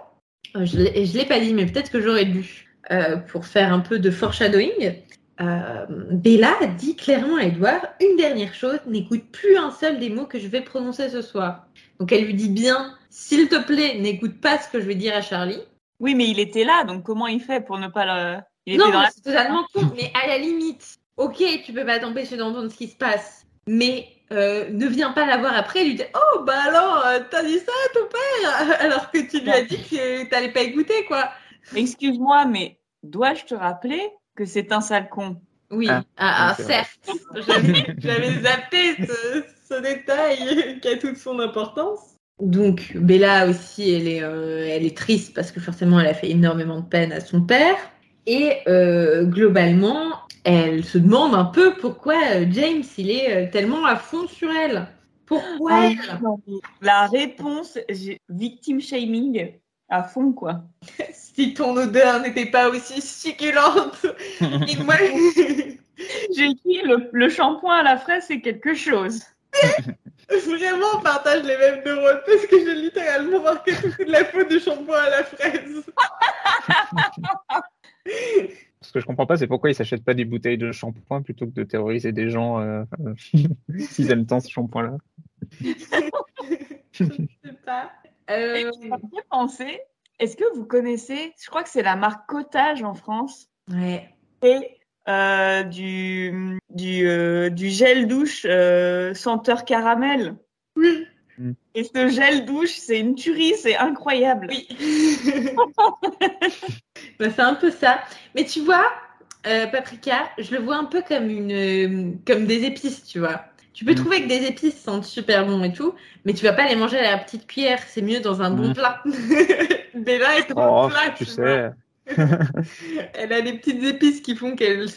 euh, je l'ai je l'ai pas dit, mais peut-être que j'aurais dû euh, pour faire un peu de foreshadowing, euh, Bella dit clairement à Edouard une dernière chose, n'écoute plus un seul des mots que je vais prononcer ce soir. Donc elle lui dit bien, s'il te plaît, n'écoute pas ce que je vais dire à Charlie. Oui, mais il était là, donc comment il fait pour ne pas le. Il non, la. c'est totalement con, mais à la limite, ok, tu peux pas t'empêcher d'entendre ce qui se passe, mais euh, ne viens pas la voir après et lui dire Oh, bah alors, euh, t'as dit ça à ton père (laughs) Alors que tu lui as dit que t'allais pas écouter, quoi. Excuse-moi, mais dois-je te rappeler que c'est un sale con? Oui, Ah, ah, ah, certes, j'avais- j'avais zappé ce, ce détail qui a toute son importance. Donc Bella aussi, elle est, euh, elle est triste parce que forcément, elle a fait énormément de peine à son père. Et euh, globalement, elle se demande un peu pourquoi euh, James, il est euh, tellement à fond sur elle. Pourquoi Ah, elle La réponse, j'ai victim shaming à fond, quoi. (laughs) Si ton odeur n'était pas aussi succulente. (laughs) Et moi, J'ai écrit le, le shampoing à la fraise, c'est quelque chose. (laughs) Vraiment, on partage les mêmes neurones parce que j'ai littéralement marqué tout de la faute du shampoing à la fraise. (laughs) Ce que je comprends pas, c'est pourquoi ils s'achètent pas des bouteilles de shampoing plutôt que de terroriser des gens euh, euh, (laughs) s'ils aiment tant ce shampoing-là. Je sais pas. Euh, penser, est-ce que vous connaissez, je crois que c'est la marque Cottage en France, Ouais. et euh, du, du, euh, du gel douche euh, senteur caramel. Oui. Mm. Et ce gel douche, c'est une tuerie, c'est incroyable. Oui. (laughs) Bah, c'est un peu ça. Mais tu vois, euh, paprika, je le vois un peu comme une, comme des épices, tu vois. Tu peux Mm. trouver que des épices sentent super bon et tout, mais tu vas pas les manger à la petite cuillère. C'est mieux dans un bon Mm. plat. (laughs) Bella est dans Oh, plat, tu vois. sais. (laughs) Elle a des petites épices qui font qu'elle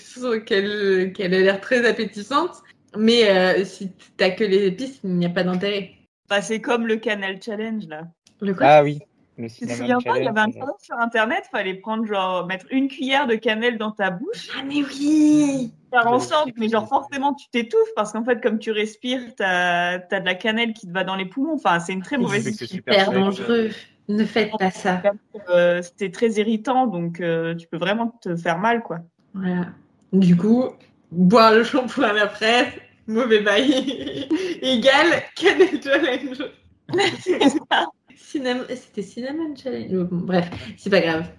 qu'elle qu'elle a l'air très appétissante. Mais euh, si t'as que les épices, il n'y a pas d'intérêt. Bah, c'est comme le Canal Challenge, là. Le quoi? Ah oui. Le Tu te souviens pas, il y avait un challenge. sur Internet, fallait prendre, genre, mettre une cuillère de cannelle dans ta bouche, Ah mais oui faire en Ouais, sorte, c'est mais genre, forcément, tu t'étouffes, parce qu'en fait, comme tu respires, t'as as de la cannelle qui te va dans les poumons. Enfin, c'est une très mauvaise c'est idée. super Super dangereux. Ne faites pas ça. Euh, C'était très irritant, donc euh, tu peux vraiment te faire mal, quoi. Voilà. Du coup, boire le shampoing à la fraise, mauvais bail, (laughs) égale Canel Challenge? (laughs) C'était Cinnamon Challenge. Bon, bref, c'est pas grave.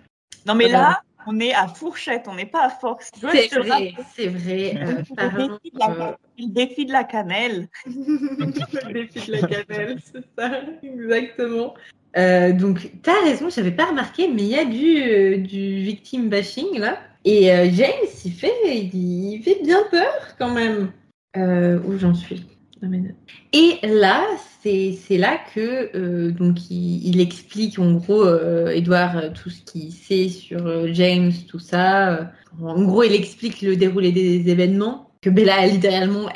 Non, mais là, on est à fourchette, on n'est pas à force. C'est vrai, c'est vrai. Euh, (laughs) le défi de la- cannelle. (laughs) le défi de la cannelle, c'est ça, exactement. Euh, donc, t'as raison, j'avais pas remarqué, mais il y a du, euh, du victim bashing là. Et euh, James, il fait, il fait bien peur quand même. Euh, où j'en suis? Et là, c'est là que donc il, explique en gros, euh, Edouard, tout ce qu'il sait sur James, tout ça. En gros, il explique le déroulé des événements que Bella a littéralement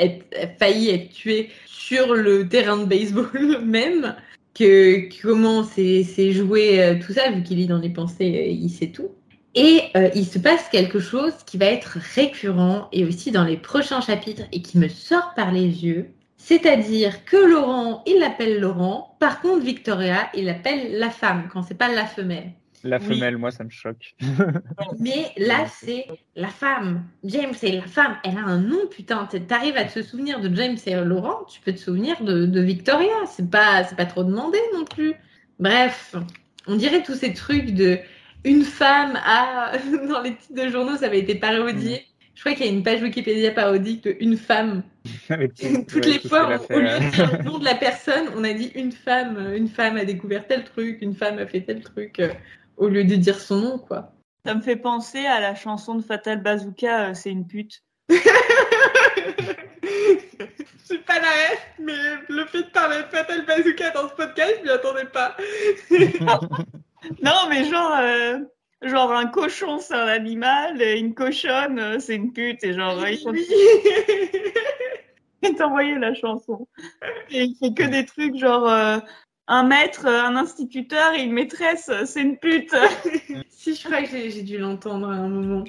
failli être tuée sur le terrain de baseball (laughs) même, que comment c'est joué euh, tout ça, vu qu'il lit dans les pensées, euh, il sait tout. Et euh, il se passe quelque chose qui va être récurrent et aussi dans les prochains chapitres et qui me sort par les yeux. C'est-à-dire que Laurent, il l'appelle Laurent. Par contre, Victoria, il l'appelle la femme quand c'est pas la femelle. La Oui. femelle, moi, ça me choque. (laughs) Mais là, c'est la femme. James, c'est la femme. Elle a un nom, putain. T'arrives à te souvenir de James et Laurent, tu peux te souvenir de, de Victoria. C'est pas, pas trop demandé non plus. Bref, on dirait tous ces trucs de une femme à. (laughs) Dans les titres de journaux, ça avait été parodié. Je crois qu'il y a une page Wikipédia parodique de une femme. (laughs) Toutes ouais, les fois, au lieu de dire le nom de la personne, on a dit une femme. Une femme a découvert tel truc, une femme a fait tel truc, au lieu de dire son nom, quoi. Ça me fait penser à la chanson de Fatal Bazooka, euh, c'est une pute. (laughs) Je suis pas la ref, mais le fait de parler de Fatal Bazooka dans ce podcast, je m'y attendais pas. (laughs) Non, mais genre, euh, genre un cochon, c'est un animal, et une cochonne, euh, c'est une pute, et genre, euh, ils sont Oui. (laughs) Il t'a envoyé la chanson. Et il fait que des trucs genre euh, un maître, un instituteur et une maîtresse, c'est une pute. (laughs) si, je crois que j'ai dû l'entendre à un moment.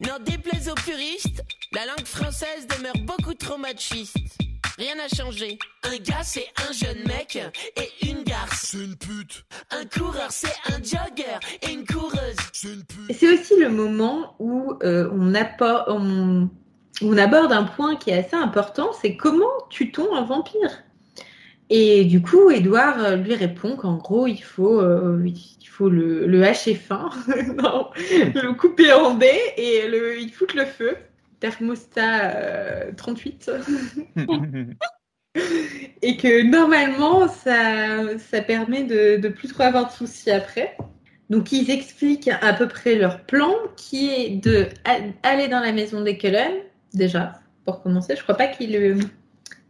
N'en déplaise aux puristes, la langue française demeure beaucoup trop machiste. Rien n'a changé. Un gars, c'est un jeune mec et une garce. C'est une pute, Un coureur, c'est un jogger et une coureuse. c'est une pute. Et C'est aussi le moment où euh, on, on aborde un point qui est assez important, c'est comment tue-t-on un vampire? Et du coup, Edouard euh, lui répond qu'en gros, il faut, euh, il faut le, le hacher fin, (laughs) non, le couper en dés et le, il fout le feu. Thermostat euh, 38. (laughs) et que normalement, ça, ça permet de, de plus trop avoir de soucis après. Donc, ils expliquent à peu près leur plan, qui est de aller dans la maison des Cullen, déjà, pour commencer. Je crois pas qu'il lui,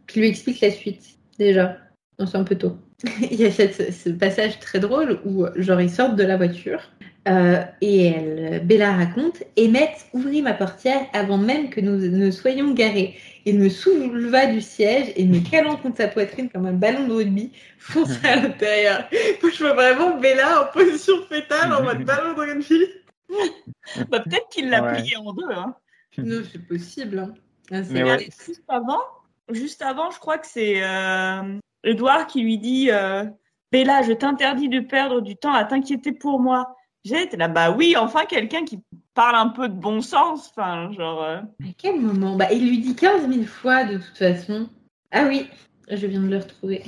qu'il lui explique la suite, déjà. Non, c'est un peu tôt. (laughs) Il y a cette- ce passage très drôle où, genre, ils sortent de la voiture euh, et elle, Bella raconte Emmett ouvrit ma portière avant même que nous ne soyons garés. Il me souleva du siège et me calant contre sa poitrine comme un ballon de rugby, fonça à l'intérieur. (laughs) Moi, je vois vraiment Bella en position fétale en mode ballon de rugby. (laughs) Bah, Peut-être qu'il l'a Ouais. plié en deux. Hein. Non, c'est possible. hein. Ah, c'est ouais. Juste avant, juste avant, je crois que c'est euh, Edouard qui lui dit euh, Bella, je t'interdis de perdre du temps à t'inquiéter pour moi. J'étais là, bah oui, enfin quelqu'un qui parle un peu de bon sens, enfin, genre. euh, À quel moment? Bah, Il lui dit 15 000 fois de toute façon. Ah oui, je viens de le retrouver.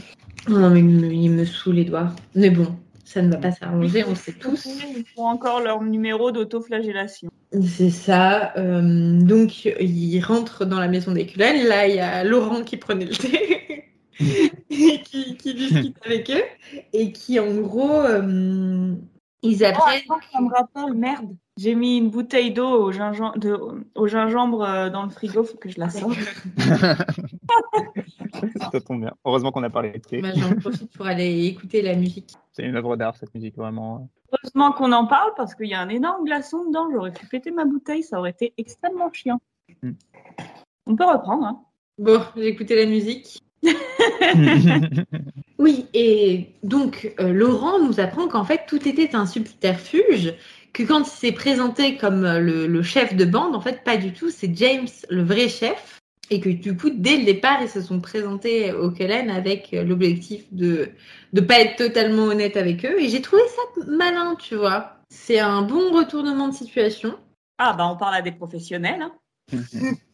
Oh non, mais il me, il me saoule, Edouard. Mais bon, ça ne va pas s'arranger, on sait tous. Ils font encore leur numéro d'autoflagellation. C'est ça. euh, donc, il rentre dans la maison des Cullen. Là, il y a Laurent qui prenait le thé (laughs) qui, qui discute avec eux. Et qui, en gros, euh, ils Oh, apprennent. attends, ça me rappelle, merde. J'ai mis une bouteille d'eau au, gingembre, de, au gingembre euh, dans le frigo, faut que je la sorte. (laughs) ça tombe bien. Heureusement qu'on a parlé de thé. Bah, J'en profite pour aller écouter la musique. C'est une œuvre d'art, cette musique, vraiment. Heureusement qu'on en parle parce qu'il y a un énorme glaçon dedans. J'aurais pu péter ma bouteille, ça aurait été extrêmement chiant. Mm. On peut reprendre. Hein. Bon, j'ai écouté la musique. (laughs) Oui, et donc euh, Laurent nous apprend qu'en fait tout était un subterfuge, que quand il s'est présenté comme euh, le, le chef de bande, en fait pas du tout, c'est James le vrai chef, et que du coup dès le départ ils se sont présentés au Cullen avec euh, l'objectif de de pas être totalement honnête avec eux, et j'ai trouvé ça malin, tu vois. C'est un bon retournement de situation. Ah, bah on parle à des professionnels. hein. (laughs)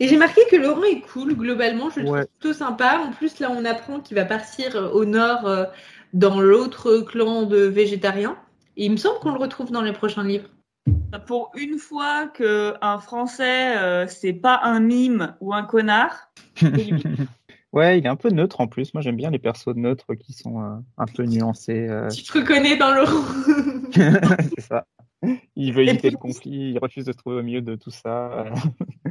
Et j'ai marqué que Laurent est cool, globalement, je le Ouais. trouve plutôt sympa. En plus, là, on apprend qu'il va partir euh, au nord euh, dans l'autre clan de végétariens. Et il me semble qu'on le retrouve dans les prochains livres. Pour une fois qu'un Français, euh, c'est pas un mime ou un connard. (laughs) ouais, il est un peu neutre en plus. Moi, j'aime bien les persos neutres qui sont euh, un peu nuancés. euh, Tu te reconnais dans Laurent (laughs) c'est ça. Il veut éviter le conflit, il refuse de se trouver au milieu de tout ça. (laughs)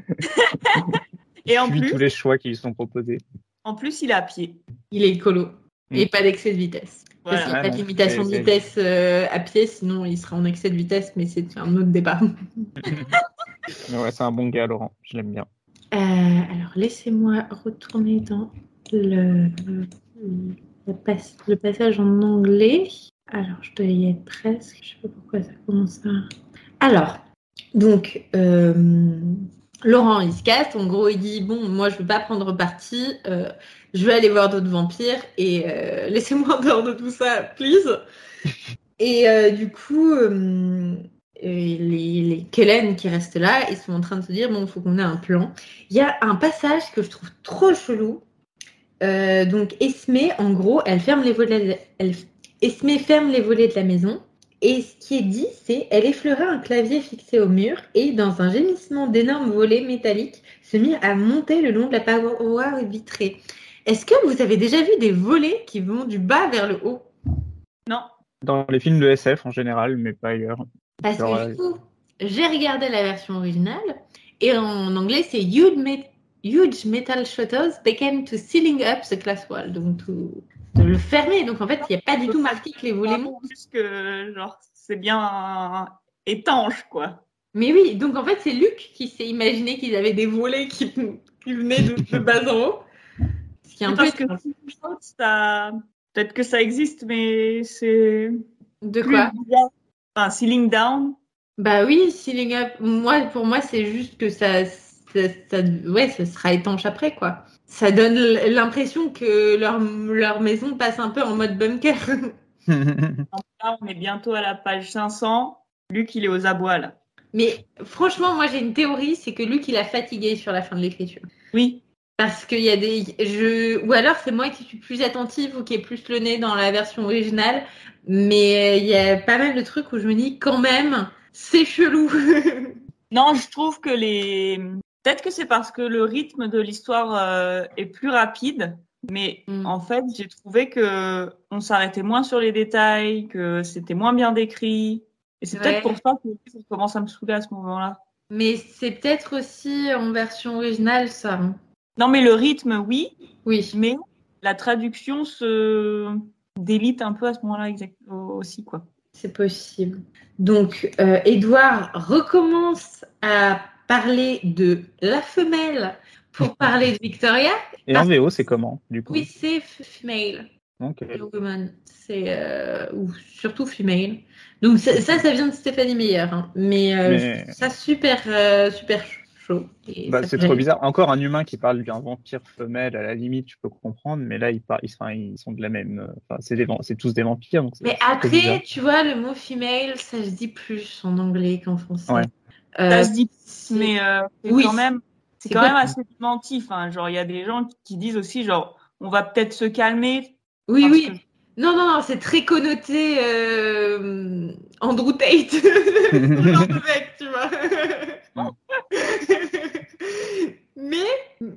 Et en plus, tous les choix qui lui sont proposés. en plus, il est à pied. Il est écolo. Et Mm. pas d'excès de vitesse. Parce qu'il n'y Voilà. a pas de limitation de vitesse euh, à pied, sinon il serait en excès de vitesse, mais c'est un autre débat. (laughs) Mais ouais, c'est un bon gars, Laurent. Je l'aime bien. Euh, alors, laissez-moi retourner dans le, le, pas- le passage en anglais. Alors, je dois y être presque. Je sais pas pourquoi ça commence à. Alors, donc, euh, Laurent, il se casse. En gros, il dit Bon, moi, je veux pas prendre parti. euh, je vais aller voir d'autres vampires et euh, laissez-moi (laughs) en dehors de tout ça, please. (laughs) et euh, du coup, les, les Kellen qui restent là, ils sont en train de se dire Bon, il faut qu'on ait un plan. Il y a un passage que je trouve trop chelou. Donc, Esme, en gros, elle ferme les volets. Elle, Esme ferme les volets de la maison. Et ce qui est dit, c'est elle effleura un clavier fixé au mur et, dans un gémissement d'énormes volets métalliques, se mit à monter le long de la paroi vitrée. Est-ce que vous avez déjà vu des volets qui vont du bas vers le haut? Non. Dans les films de SF en général, mais pas ailleurs. Parce Genre, que euh, du coup, j'ai regardé la version originale et en anglais, c'est huge, met- huge metal shutters began to sealing up the glass wall. Donc, to- de le fermer. Donc, en fait, il n'y a pas du tout marqué que les volets montent. Juste que, genre, c'est bien étanche, quoi. Mais oui, donc en fait, c'est Luc qui s'est imaginé qu'ils avaient des volets qui, qui venaient de, de bas en haut. Ce qui est un peu que ça... peut-être que ça existe, mais c'est de quoi. Enfin, ceiling down. Bah oui, sealing up. Moi, pour moi, c'est juste que ça, ça, ça- ouais, ça sera étanche après, quoi. Ça donne l'impression que leur, leur maison passe un peu en mode bunker. (laughs) Là, on est bientôt à la page 500. Luc, il est aux abois, là. Mais franchement, moi, j'ai une théorie, c'est que Luc, il a fatigué sur la fin de l'écriture. Oui. Parce qu'il y a des. Je... Ou alors c'est moi qui suis plus attentive ou qui ai plus le nez dans la version originale. Mais il y a pas mal de trucs où je me dis quand même, c'est chelou. (laughs) Non, je trouve que les. Peut-être que c'est parce que le rythme de l'histoire euh, est plus rapide, mais Mm. en fait, j'ai trouvé que on s'arrêtait moins sur les détails, que c'était moins bien décrit. Et c'est Ouais. peut-être pour ça que ça commence à me saouler à ce moment-là. mais c'est peut-être aussi en version originale ça. Non, mais le rythme, oui, Oui. mais la traduction se délite un peu à ce moment-là aussi, quoi. C'est possible. Donc, euh, Edouard recommence à parler de la femelle pour parler de Victoria. Et en VO, c'est comment, du coup? Oui, c'est female. Ok. The Woman. C'est euh, ou surtout female. Donc ça, ça, vient de Stéphanie Meyer. hein. Mais, euh, Mais- ça super, euh, super chaud. Bah, c'est trop bizarre. Encore un humain qui parle d'un vampire femelle, à la limite, tu peux comprendre, mais là, ils, par- ils, enfin, ils sont de la même. Enfin, c'est des tous des vampires. Donc Mais après, tu vois, le mot female, ça se dit plus en anglais qu'en français. Ouais. Euh, Ça se dit, c'est- mais euh, c'est Oui, quand même, c'est quand même assez inventif. Hein. Genre, il y a des gens qui disent aussi, genre, on va peut-être se calmer. oui, oui. que- Non, non, non, c'est très connoté euh, Andrew Tate. Ce genre de mec, tu vois. (laughs) Mais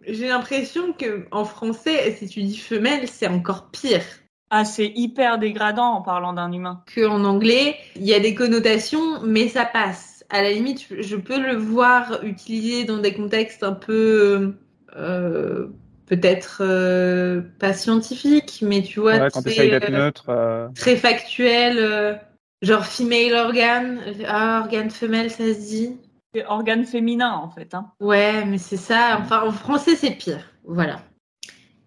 j'ai l'impression que en français, si tu dis femelle, c'est encore pire. Ah, c'est hyper dégradant en parlant d'un humain. qu'en anglais, il y a des connotations, mais ça passe. À la limite, je- peux le voir utilisé dans des contextes un peu, euh, peut-être euh, pas scientifiques, mais tu vois, Ouais, quand tu très, essayes d'être euh, neutre. euh, très factuel, euh, genre female organ, ah, organe femelle, ça se dit. C'est organe féminin, en fait. Hein. Ouais, mais c'est ça. Enfin, en français, c'est pire. Voilà.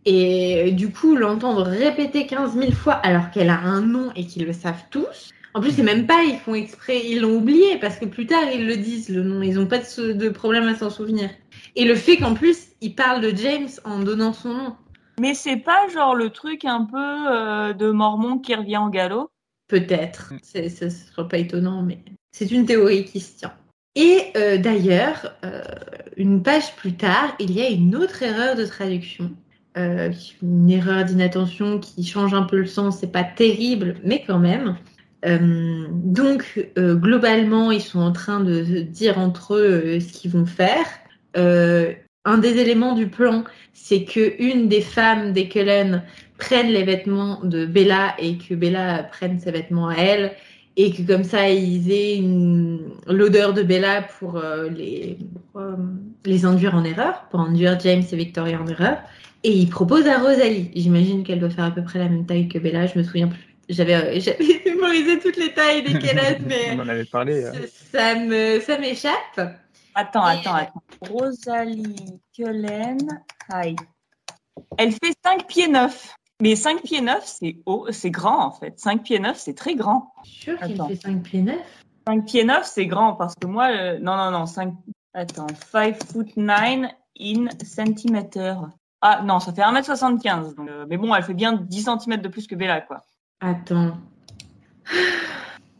Et du coup, l'entendre répéter 15 000 fois alors qu'elle a un nom et qu'ils le savent tous. En plus, c'est même pas, ils font exprès, ils l'ont oublié parce que plus tard, ils le disent, le nom. Ils n'ont pas de, sou- de problème à s'en souvenir. Et le fait qu'en plus, ils parlent de James en donnant son nom. Mais c'est pas genre le truc un peu euh, de Mormon qui revient en galop? Peut-être. Mm. C'est- Ça ne sera pas étonnant, mais c'est une théorie qui se tient. Et euh, d'ailleurs, euh, une page plus tard, il y a une autre erreur de traduction. Euh, une erreur d'inattention qui change un peu le sens, c'est pas terrible, mais quand même. Euh, donc, euh, globalement, ils sont en train de dire entre eux euh, ce qu'ils vont faire. Euh, un des éléments du plan, c'est que une des femmes des Cullen prenne les vêtements de Bella et que Bella prenne ses vêtements à elle et que comme ça ils aient une- l'odeur de Bella pour les les induire en erreur, pour induire James et Victoria en erreur. Et il propose à Rosalie. J'imagine qu'elle doit faire à peu près la même taille que Bella. Je me souviens plus. J'avais euh, (laughs) mémorisé toutes les tailles des (laughs) Kenneth, mais On en avait parlé. euh. ça me ça m'échappe. Attends, Et- attends, attends. Rosalie Cullen, height. Elle fait 5 pieds 9. Mais 5 pieds 9, c'est haut, c'est grand en fait. 5 pieds 9, c'est très grand. Sûr qu'il Attends. fait 5 pieds 9 5 pieds 9, c'est grand parce que moi, euh, non, non, non, 5, attends, 5 foot 9 in centimeter. Ah non, ça fait 1m75. donc, euh, mais bon, elle fait bien 10 cm de plus que Bella, quoi. Attends.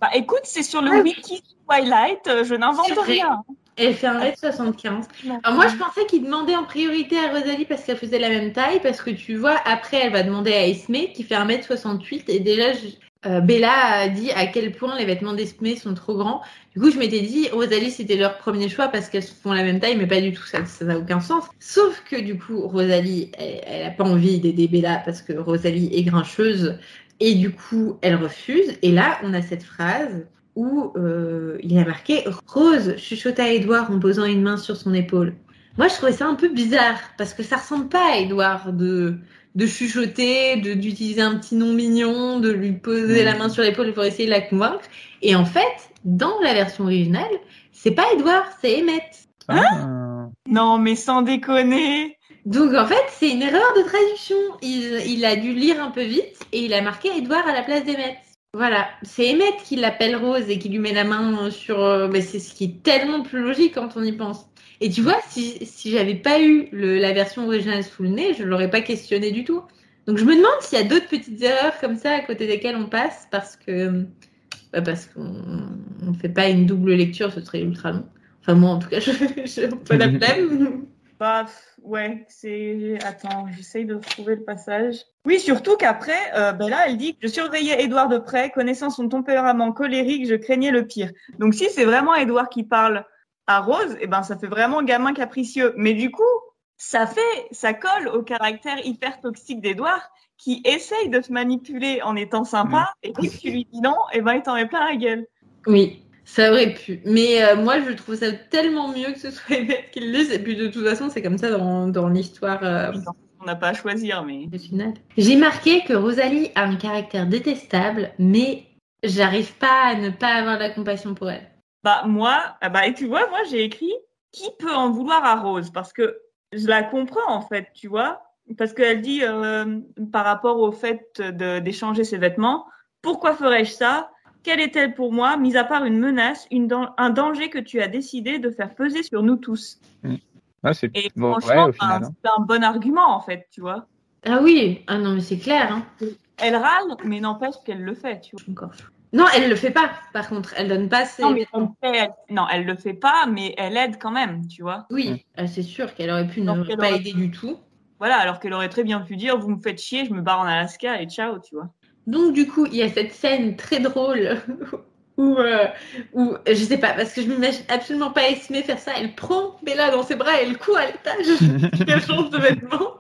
Bah écoute, c'est sur le Ah, wiki Twilight, euh, je n'invente rien. Elle fait 1m75. Alors moi, je pensais qu'il demandait en priorité à Rosalie parce qu'elle faisait la même taille. Parce que tu vois, après, elle va demander à Esme qui fait 1m68. Et déjà, je- euh, Bella a dit à quel point les vêtements d'Esme sont trop grands. Du coup, je m'étais dit, Rosalie, c'était leur premier choix parce qu'elles font la même taille, mais pas du tout. Ça ça n'a aucun sens. Sauf que du coup, Rosalie, elle, elle a pas envie d'aider Bella parce que Rosalie est grincheuse. Et du coup, elle refuse. Et là, on a cette phrase où euh, il y a marqué Rose chuchota à Edouard en posant une main sur son épaule. Moi, je trouvais ça un peu bizarre parce que ça ressemble pas à Edouard de, de chuchoter, de d'utiliser un petit nom mignon, de lui poser Mm. la main sur l'épaule pour essayer de la convaincre. Et en fait, dans la version originale, c'est pas Edouard, c'est Emmett. Ah. Non, mais sans déconner. Donc en fait, c'est une erreur de traduction. Il, a dû lire un peu vite et il a marqué Edouard à la place d'Emmett. Voilà, c'est Emmett qui l'appelle Rose et qui lui met la main sur. euh, mais c'est ce qui est tellement plus logique quand on y pense. Et tu vois, si, j'avais pas eu la version originale sous le nez, je l'aurais pas questionné du tout. Donc je me demande s'il y a d'autres petites erreurs comme ça à côté desquelles on passe parce que bah, parce qu'on on fait pas une double lecture, ce serait ultra long. Enfin moi en tout cas, (laughs) je j'ai un peu la (laughs) flemme. Bah, ouais, c'est. Attends, j'essaye de trouver le passage. Oui, surtout qu'après, euh, ben là, elle dit Je surveillais Édouard de près, connaissant son tempérament colérique, je craignais le pire. Donc, si c'est vraiment Édouard qui parle à Rose, eh ben, ça fait vraiment gamin capricieux. Mais du coup, ça fait, ça colle au caractère hyper toxique d'Édouard qui essaye de te manipuler en étant sympa, et dès que tu lui dis non, eh ben, il t'en met plein la gueule. Oui, ça aurait pu. Mais euh, moi, je trouve ça tellement mieux que ce soit (laughs) Emmett qui le dise. Et puis, de toute façon, c'est comme ça dans, dans l'histoire euh, On n'a pas à choisir, mais. J'ai marqué que Rosalie a un caractère détestable, mais j'arrive pas à ne pas avoir de la compassion pour elle. Bah moi, ah bah et tu vois, moi j'ai écrit qui peut en vouloir à Rose? Parce que je la comprends en fait, tu vois, parce qu'elle dit euh, par rapport au fait de- d'échanger ses vêtements, pourquoi ferais-je ça? Quelle est-elle pour moi, mis à part une menace, une dan- un danger que tu as décidé de faire peser sur nous tous? Ouais, c'est Et bon, franchement, hein. un bon argument en fait, tu vois. Ah oui, ah non, mais c'est clair. Hein. Elle râle, mais n'empêche qu'elle le fait, tu vois. Encore. Non, elle le fait pas. Par contre, elle donne pas ses. Non, mais elle, fait- elle- non, elle le fait pas, mais elle aide quand même, tu vois. Oui, ah, c'est sûr qu'elle aurait pu ne pas aurait- aider du tout. Voilà, alors qu'elle aurait très bien pu dire, vous me faites chier, je me barre en Alaska et ciao, tu vois. Donc du coup, il y a cette scène très drôle (laughs) où, euh, où je sais pas, parce que je m'imagine absolument pas Esme faire ça. Elle prend Bella dans ses bras et elle court à l'étage. (laughs) elle change de vêtements.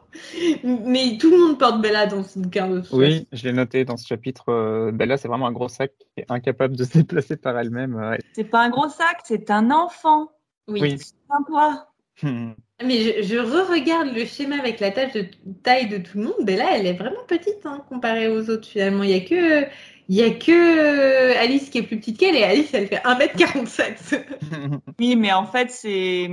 Mais tout le monde porte Bella dans ce bouquin de. Oui, je l'ai noté dans ce chapitre. euh, Bella, c'est vraiment un gros sac qui est incapable de se (laughs) déplacer par elle-même. euh, C'est pas un gros sac, c'est un enfant. Oui. Oui. Sympa. Mais je, je re-regarde le schéma avec la taille de, taille de tout le monde. Bella, elle est vraiment petite hein, comparée aux autres finalement. Il y a que, il y a que euh, Alice qui est plus petite qu'elle et Alice, elle fait 1m47. (laughs) Oui, mais en fait, c'est.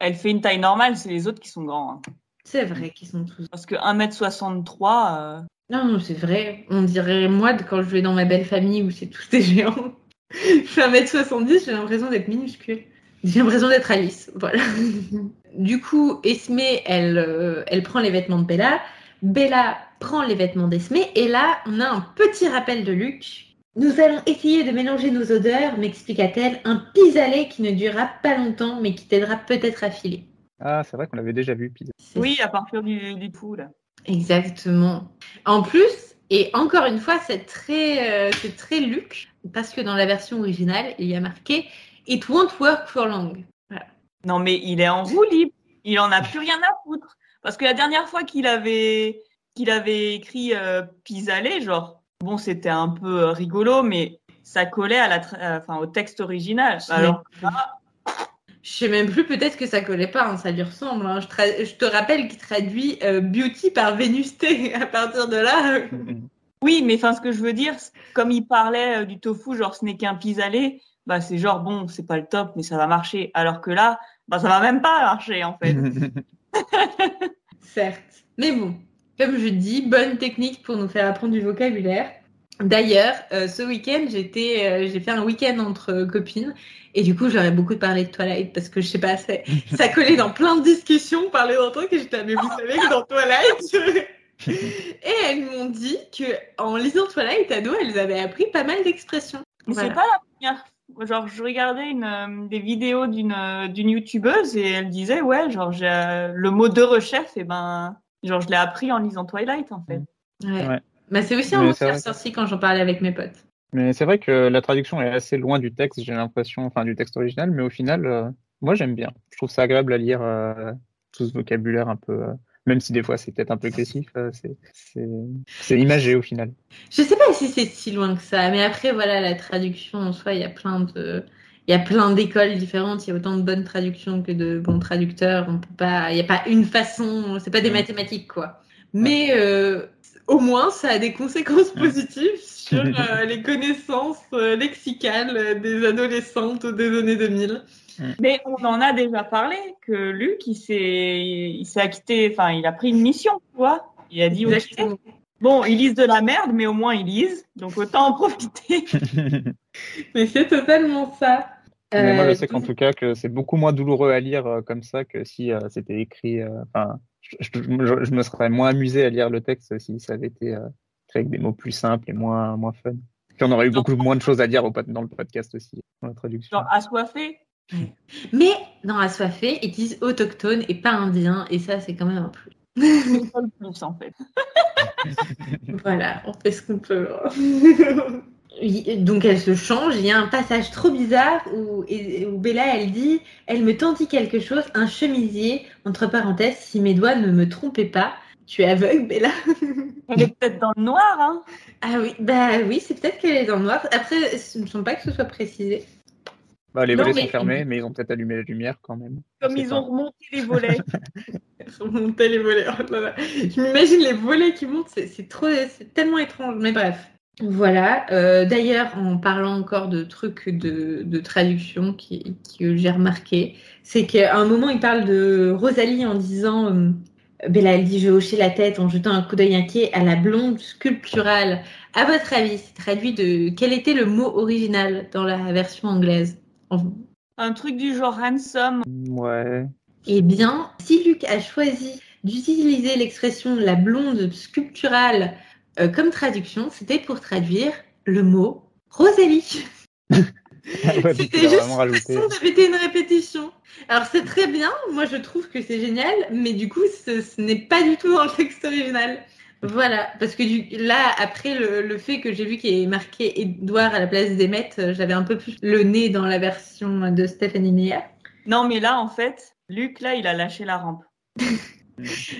Elle fait une taille normale, c'est les autres qui sont grands. hein. C'est vrai qu'ils sont tous Parce que 1m63, euh, Non, non, c'est vrai. On dirait moi quand je vais dans ma belle famille où c'est tous des géants. (laughs) Je fais 1m70, j'ai l'impression d'être minuscule. J'ai l'impression d'être Alice. Voilà. (laughs) du coup, Esme, elle, euh, elle prend les vêtements de Bella. Bella prend les vêtements d'Esme. Et là, on a un petit rappel de Luc. Nous allons essayer de mélanger nos odeurs, m'expliqua-t-elle. Un pis-aller qui ne durera pas longtemps, mais qui t'aidera peut-être à filer. ah, c'est vrai qu'on l'avait déjà vu. Pisa. C'est oui, à partir du, du là. Exactement. En plus, et encore une fois, c'est très, euh, c'est très Luc, parce que dans la version originale, il y a marqué It won't work for long. Non, mais il est en roue libre. Il en a plus rien à foutre. Parce que la dernière fois qu'il avait, qu'il avait écrit euh, genre, bon, c'était un peu euh, rigolo, mais ça collait à la tra- euh, enfin, au texte original. Je Alors, Je sais même plus, peut-être que ça collait pas, hein, ça lui ressemble. hein. Je, tra- je te rappelle qu'il traduit euh, Beauty par Vénusté. (laughs) À partir de là, Oui, mais enfin, ce que je veux dire, comme il parlait euh, du tofu, genre ce n'est qu'un pis-aller, bah c'est genre bon, c'est pas le top, mais ça va marcher. Alors que là, bah ça va même pas marcher en fait. (laughs) certes. Mais bon, comme je dis, bonne technique pour nous faire apprendre du vocabulaire. D'ailleurs, euh, ce week-end, j'étais, euh, j'ai fait un week-end entre euh, copines et du coup, j'aurais beaucoup parlé de Twilight parce que je sais pas, ça, ça collait dans plein de discussions, parler d'un truc et j'étais, mais vous savez que dans Twilight. (laughs) et elles m'ont dit que en lisant Twilight, ado, elles avaient appris pas mal d'expressions. Mais Voilà. c'est pas la première. Genre, je regardais une, euh, des vidéos d'une euh, d'une youtubeuse et elle disait, ouais, genre, j'ai, euh, le mot de recherche, et ben, genre, je l'ai appris en lisant Twilight, en fait. Ouais. Ouais. Bah, c'est aussi un Mais mot c'est qui est ressorti quand j'en parlais avec mes potes. Mais c'est vrai que la traduction est assez loin du texte, j'ai l'impression, enfin du texte original, mais au final, euh, moi j'aime bien. Je trouve ça agréable à lire euh, tout ce vocabulaire un peu, euh, même si des fois c'est peut-être un peu excessif, euh, c'est imagé au final. Je sais pas si c'est si loin que ça, mais après, voilà, la traduction en soi, il y a plein de. Il y a plein d'écoles différentes, il y a autant de bonnes traductions que de bons traducteurs. On peut pas, il n'y a pas une façon, c'est pas des Mm. mathématiques, quoi. Mais euh, au moins, ça a des conséquences Mm. positives (laughs) sur euh, les connaissances lexicales des adolescentes des années 2000. Mais on en a déjà parlé que Luc, il s'est, il s'est acquitté, enfin, il a pris une mission, tu vois. Il a dit, ok, bon, ils lisent de la merde, mais au moins ils lisent, donc autant en profiter. (laughs) Mais c'est totalement ça. Mais moi, je Euh, sais qu'en tout cas, que c'est beaucoup moins douloureux à lire euh, comme ça que si euh, c'était écrit. euh, Enfin, je, je- je- je me serais moins amusé à lire le texte si ça avait été euh, écrit avec des mots plus simples et moins moins fun. Puis on aurait eu beaucoup moins de choses à dire au, dans le podcast aussi, dans la traduction. Genre assoiffé. (laughs) Mais dans Assoiffé, ils disent autochtone et pas indien, et ça, c'est quand même un plus. C'est pas le plus, en fait. (laughs) Voilà, on fait ce qu'on peut. (laughs) Donc elle se change. Il y a un passage trop bizarre où, Bella elle dit Elle me tendit quelque chose, un chemisier, entre parenthèses, si mes doigts ne me trompaient pas. Tu es aveugle, Bella Elle est peut-être dans le noir, hein. Ah oui, bah oui, c'est peut-être qu'elle est dans le noir. Après, ce ne semble pas que ce soit précisé. Bah, les Non, volets mais- sont fermés, mais ils ont peut-être allumé la lumière quand même. Comme ils pas. ont remonté les volets. (laughs) Les volets. Oh là là. Je m'imagine les volets qui montent, c'est c'est trop, c'est tellement étrange. Mais bref. Voilà. Euh, D'ailleurs, en parlant encore de trucs de, de traduction qui, que j'ai remarqué, c'est qu'à un moment, il parle de Rosalie en disant. euh, Bella, elle dit Je hochais la tête en jetant un coup d'œil inquiet à la blonde sculpturale. À votre avis, c'est traduit de. Quel était le mot original dans la version anglaise? Un truc du genre handsome. Ouais. Eh bien, si Luc a choisi d'utiliser l'expression la blonde sculpturale euh, comme traduction, c'était pour traduire le mot Rosalie. (laughs) Ouais, donc, C'était juste vraiment rajouté. façon de répéter une répétition. Alors c'est très bien, moi je trouve que c'est génial, mais du coup ce, ce n'est pas du tout dans le texte original. Voilà, parce que du, là, après le, le fait que j'ai vu qu'il est marqué Edouard à la place d'Emmett, euh, j'avais un peu plus le nez dans la version de Stephanie Meyer. Non, mais là, en fait, Luc, là, il a lâché la rampe. (laughs)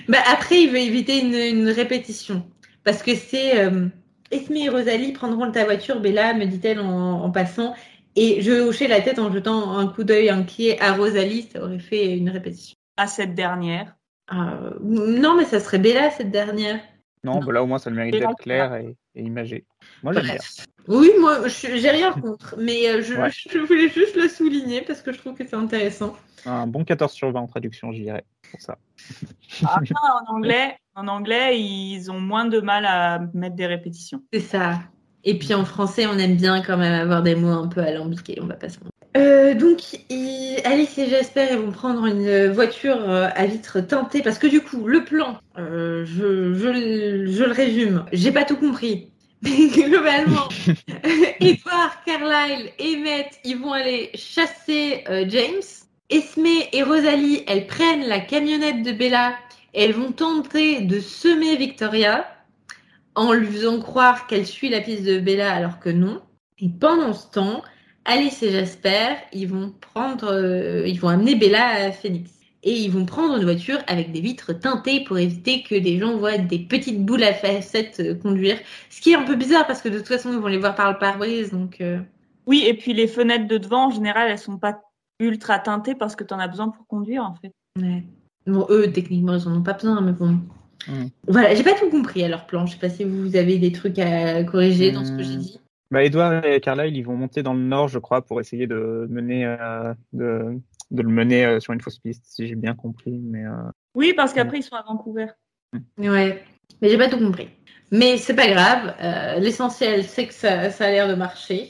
Bah, après, il veut éviter une, une répétition. Parce que c'est euh, Esme et Rosalie prendront ta voiture, Bella, me dit-elle en, en passant. Et je hochais la tête en jetant un coup d'œil inquiet à Rosalie, ça aurait fait une répétition. À cette dernière. Euh, non, mais ça serait Bella, cette dernière. Non, bah là au moins ça le mérite d'être clair et, et imagé. Moi j'aime bien. Oui, moi, je- j'ai rien contre, mais euh, je, Ouais. je voulais juste le souligner parce que je trouve que c'est intéressant. Un bon 14 sur 20 en traduction, dirais. Pour ça. Après, en anglais, en anglais, ils ont moins de mal à mettre des répétitions. C'est ça. Et puis en français, on aime bien quand même avoir des mots un peu alambiqués, on va pas se mentir. Euh, donc, il- Alice et Jasper ils vont prendre une voiture euh, à vitre teintée parce que du coup, le plan, euh, je, je, le- je le résume, j'ai pas tout compris. (laughs) Mais globalement, (laughs) Edward, Carlyle et Emmett, ils vont aller chasser euh, James. Esme et Rosalie, elles prennent la camionnette de Bella et elles vont tenter de semer Victoria en lui faisant croire qu'elle suit la piste de Bella alors que non. Et pendant ce temps, Alice et Jasper, ils vont prendre, euh, ils vont amener Bella à Phoenix. Et ils vont prendre une voiture avec des vitres teintées pour éviter que les gens voient des petites boules à facettes euh, conduire. Ce qui est un peu bizarre parce que de toute façon, ils vont les voir par le pare-brise. Donc, euh, Oui, et puis les fenêtres de devant, en général, elles sont pas ultra teintées parce que tu en as besoin pour conduire, en fait. ouais. Bon, eux, techniquement, ils en ont pas besoin, mais bon. Voilà, j'ai pas tout compris à leur plan. Je sais pas si vous avez des trucs à corriger dans ce que j'ai dit. Bah, Edouard et Carlyle, ils vont monter dans le nord, je crois, pour essayer de mener, euh, de, de le mener euh, sur une fausse piste, si j'ai bien compris. Mais euh, Oui, parce qu'après, ils sont à Vancouver. Ouais. Mais j'ai pas tout compris. Mais c'est pas grave. euh, L'essentiel, c'est que ça, ça a l'air de marcher.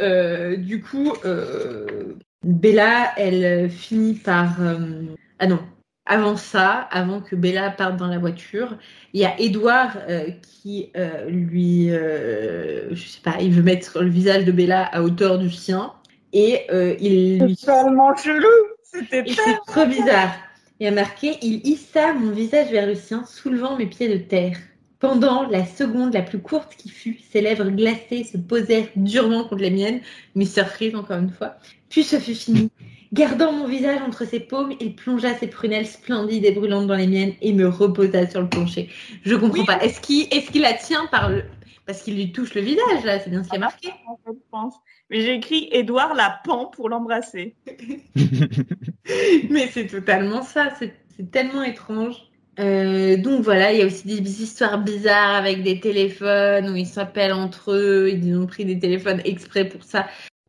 Euh, du coup, euh, Bella, elle finit par. euh, Ah non. Avant ça, avant que Bella parte dans la voiture, il y a Edouard euh, qui euh, lui, euh, je sais pas, il veut mettre le visage de Bella à hauteur du sien et euh, il lui tellement chelou. C'était trop bizarre. Il a marqué Il hissa mon visage vers le sien, soulevant mes pieds de terre. Pendant la seconde la plus courte qui fut, ses lèvres glacées se posèrent durement contre les miennes, Mr. Freeze encore une fois. Puis ce fut fini. Gardant mon visage entre ses paumes, il plongea ses prunelles splendides et brûlantes dans les miennes et me reposa sur le plancher. Je comprends Oui. pas. Est-ce qu'il est la tient par le. Parce qu'il lui touche le visage, là, c'est bien ce qui est marqué. je pense. Mais j'ai écrit Édouard la pend pour l'embrasser. (laughs) Mais c'est totalement ça, c'est c'est tellement étrange. Euh, donc voilà, il y a aussi des histoires bizarres avec des téléphones où ils s'appellent entre eux, ils ont pris des téléphones exprès pour ça.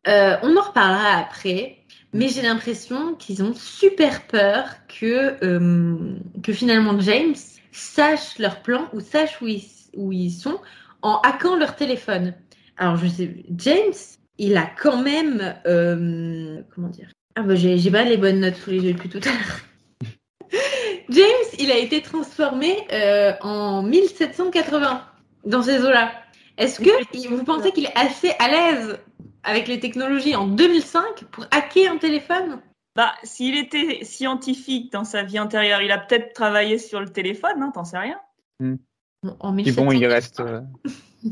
Euh, on en reparlera après, mais j'ai l'impression qu'ils ont super peur que, euh, que finalement James sache leur plan ou sache où ils, où ils sont en hackant leur téléphone. Alors je sais, James, il a quand même, euh, comment dire? Ah bah j'ai pas les bonnes notes sous les yeux depuis tout à l'heure. (laughs) James, il a été transformé euh, en 1780 dans ces eaux-là. Est-ce que vous pensez qu'il est assez à l'aise avec les technologies en 2005 pour hacker un téléphone Bah, s'il était scientifique dans sa vie antérieure, il a peut-être travaillé sur le téléphone, hein, t'en sais rien. Bon, En Et bon, il 1700. reste. euh, (laughs)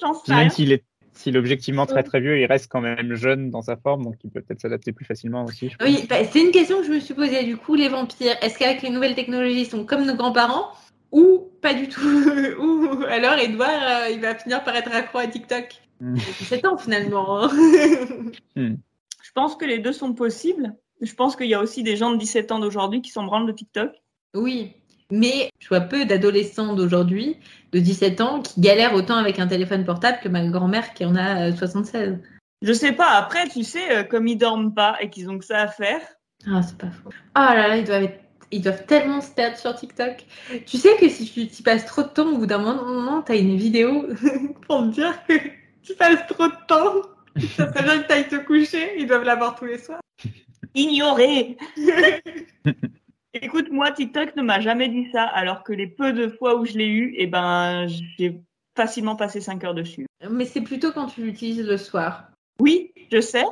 J'en sais puis même rien. s'il est, s'il est objectivement très très vieux, il reste quand même jeune dans sa forme, donc il peut peut-être s'adapter plus facilement aussi. Oui, bah, c'est une question que je me suis posée. Du coup, les vampires, est-ce qu'avec les nouvelles technologies, ils sont comme nos grands-parents ou pas du tout? (laughs) Ou alors Edouard, euh, il va finir par être accro à TikTok? 17 ans finalement. hein. (laughs) Je pense que les deux sont possibles. Je pense qu'il y a aussi des gens de 17 ans d'aujourd'hui qui s'en branlent de TikTok. Oui, mais je vois peu d'adolescents d'aujourd'hui, de 17 ans, qui galèrent autant avec un téléphone portable que ma grand-mère qui en a euh, 76. Je sais pas, après, tu sais, euh, comme ils dorment pas et qu'ils ont que ça à faire. Ah, c'est pas faux. Ah là là, ils doivent, être- ils doivent tellement se perdre sur TikTok. Tu sais que si tu y passes trop de temps, au bout d'un moment, t'as une vidéo (laughs) pour me dire que tu passes trop de temps. Ça serait bien que t'ailles te coucher, ils doivent l'avoir tous les soirs. Ignorer (laughs) Écoute, moi, TikTok ne m'a jamais dit ça, alors que les peu de fois où je l'ai eu, eh ben, j'ai facilement passé 5 heures dessus. Mais c'est plutôt quand tu l'utilises le soir. Oui, je sais.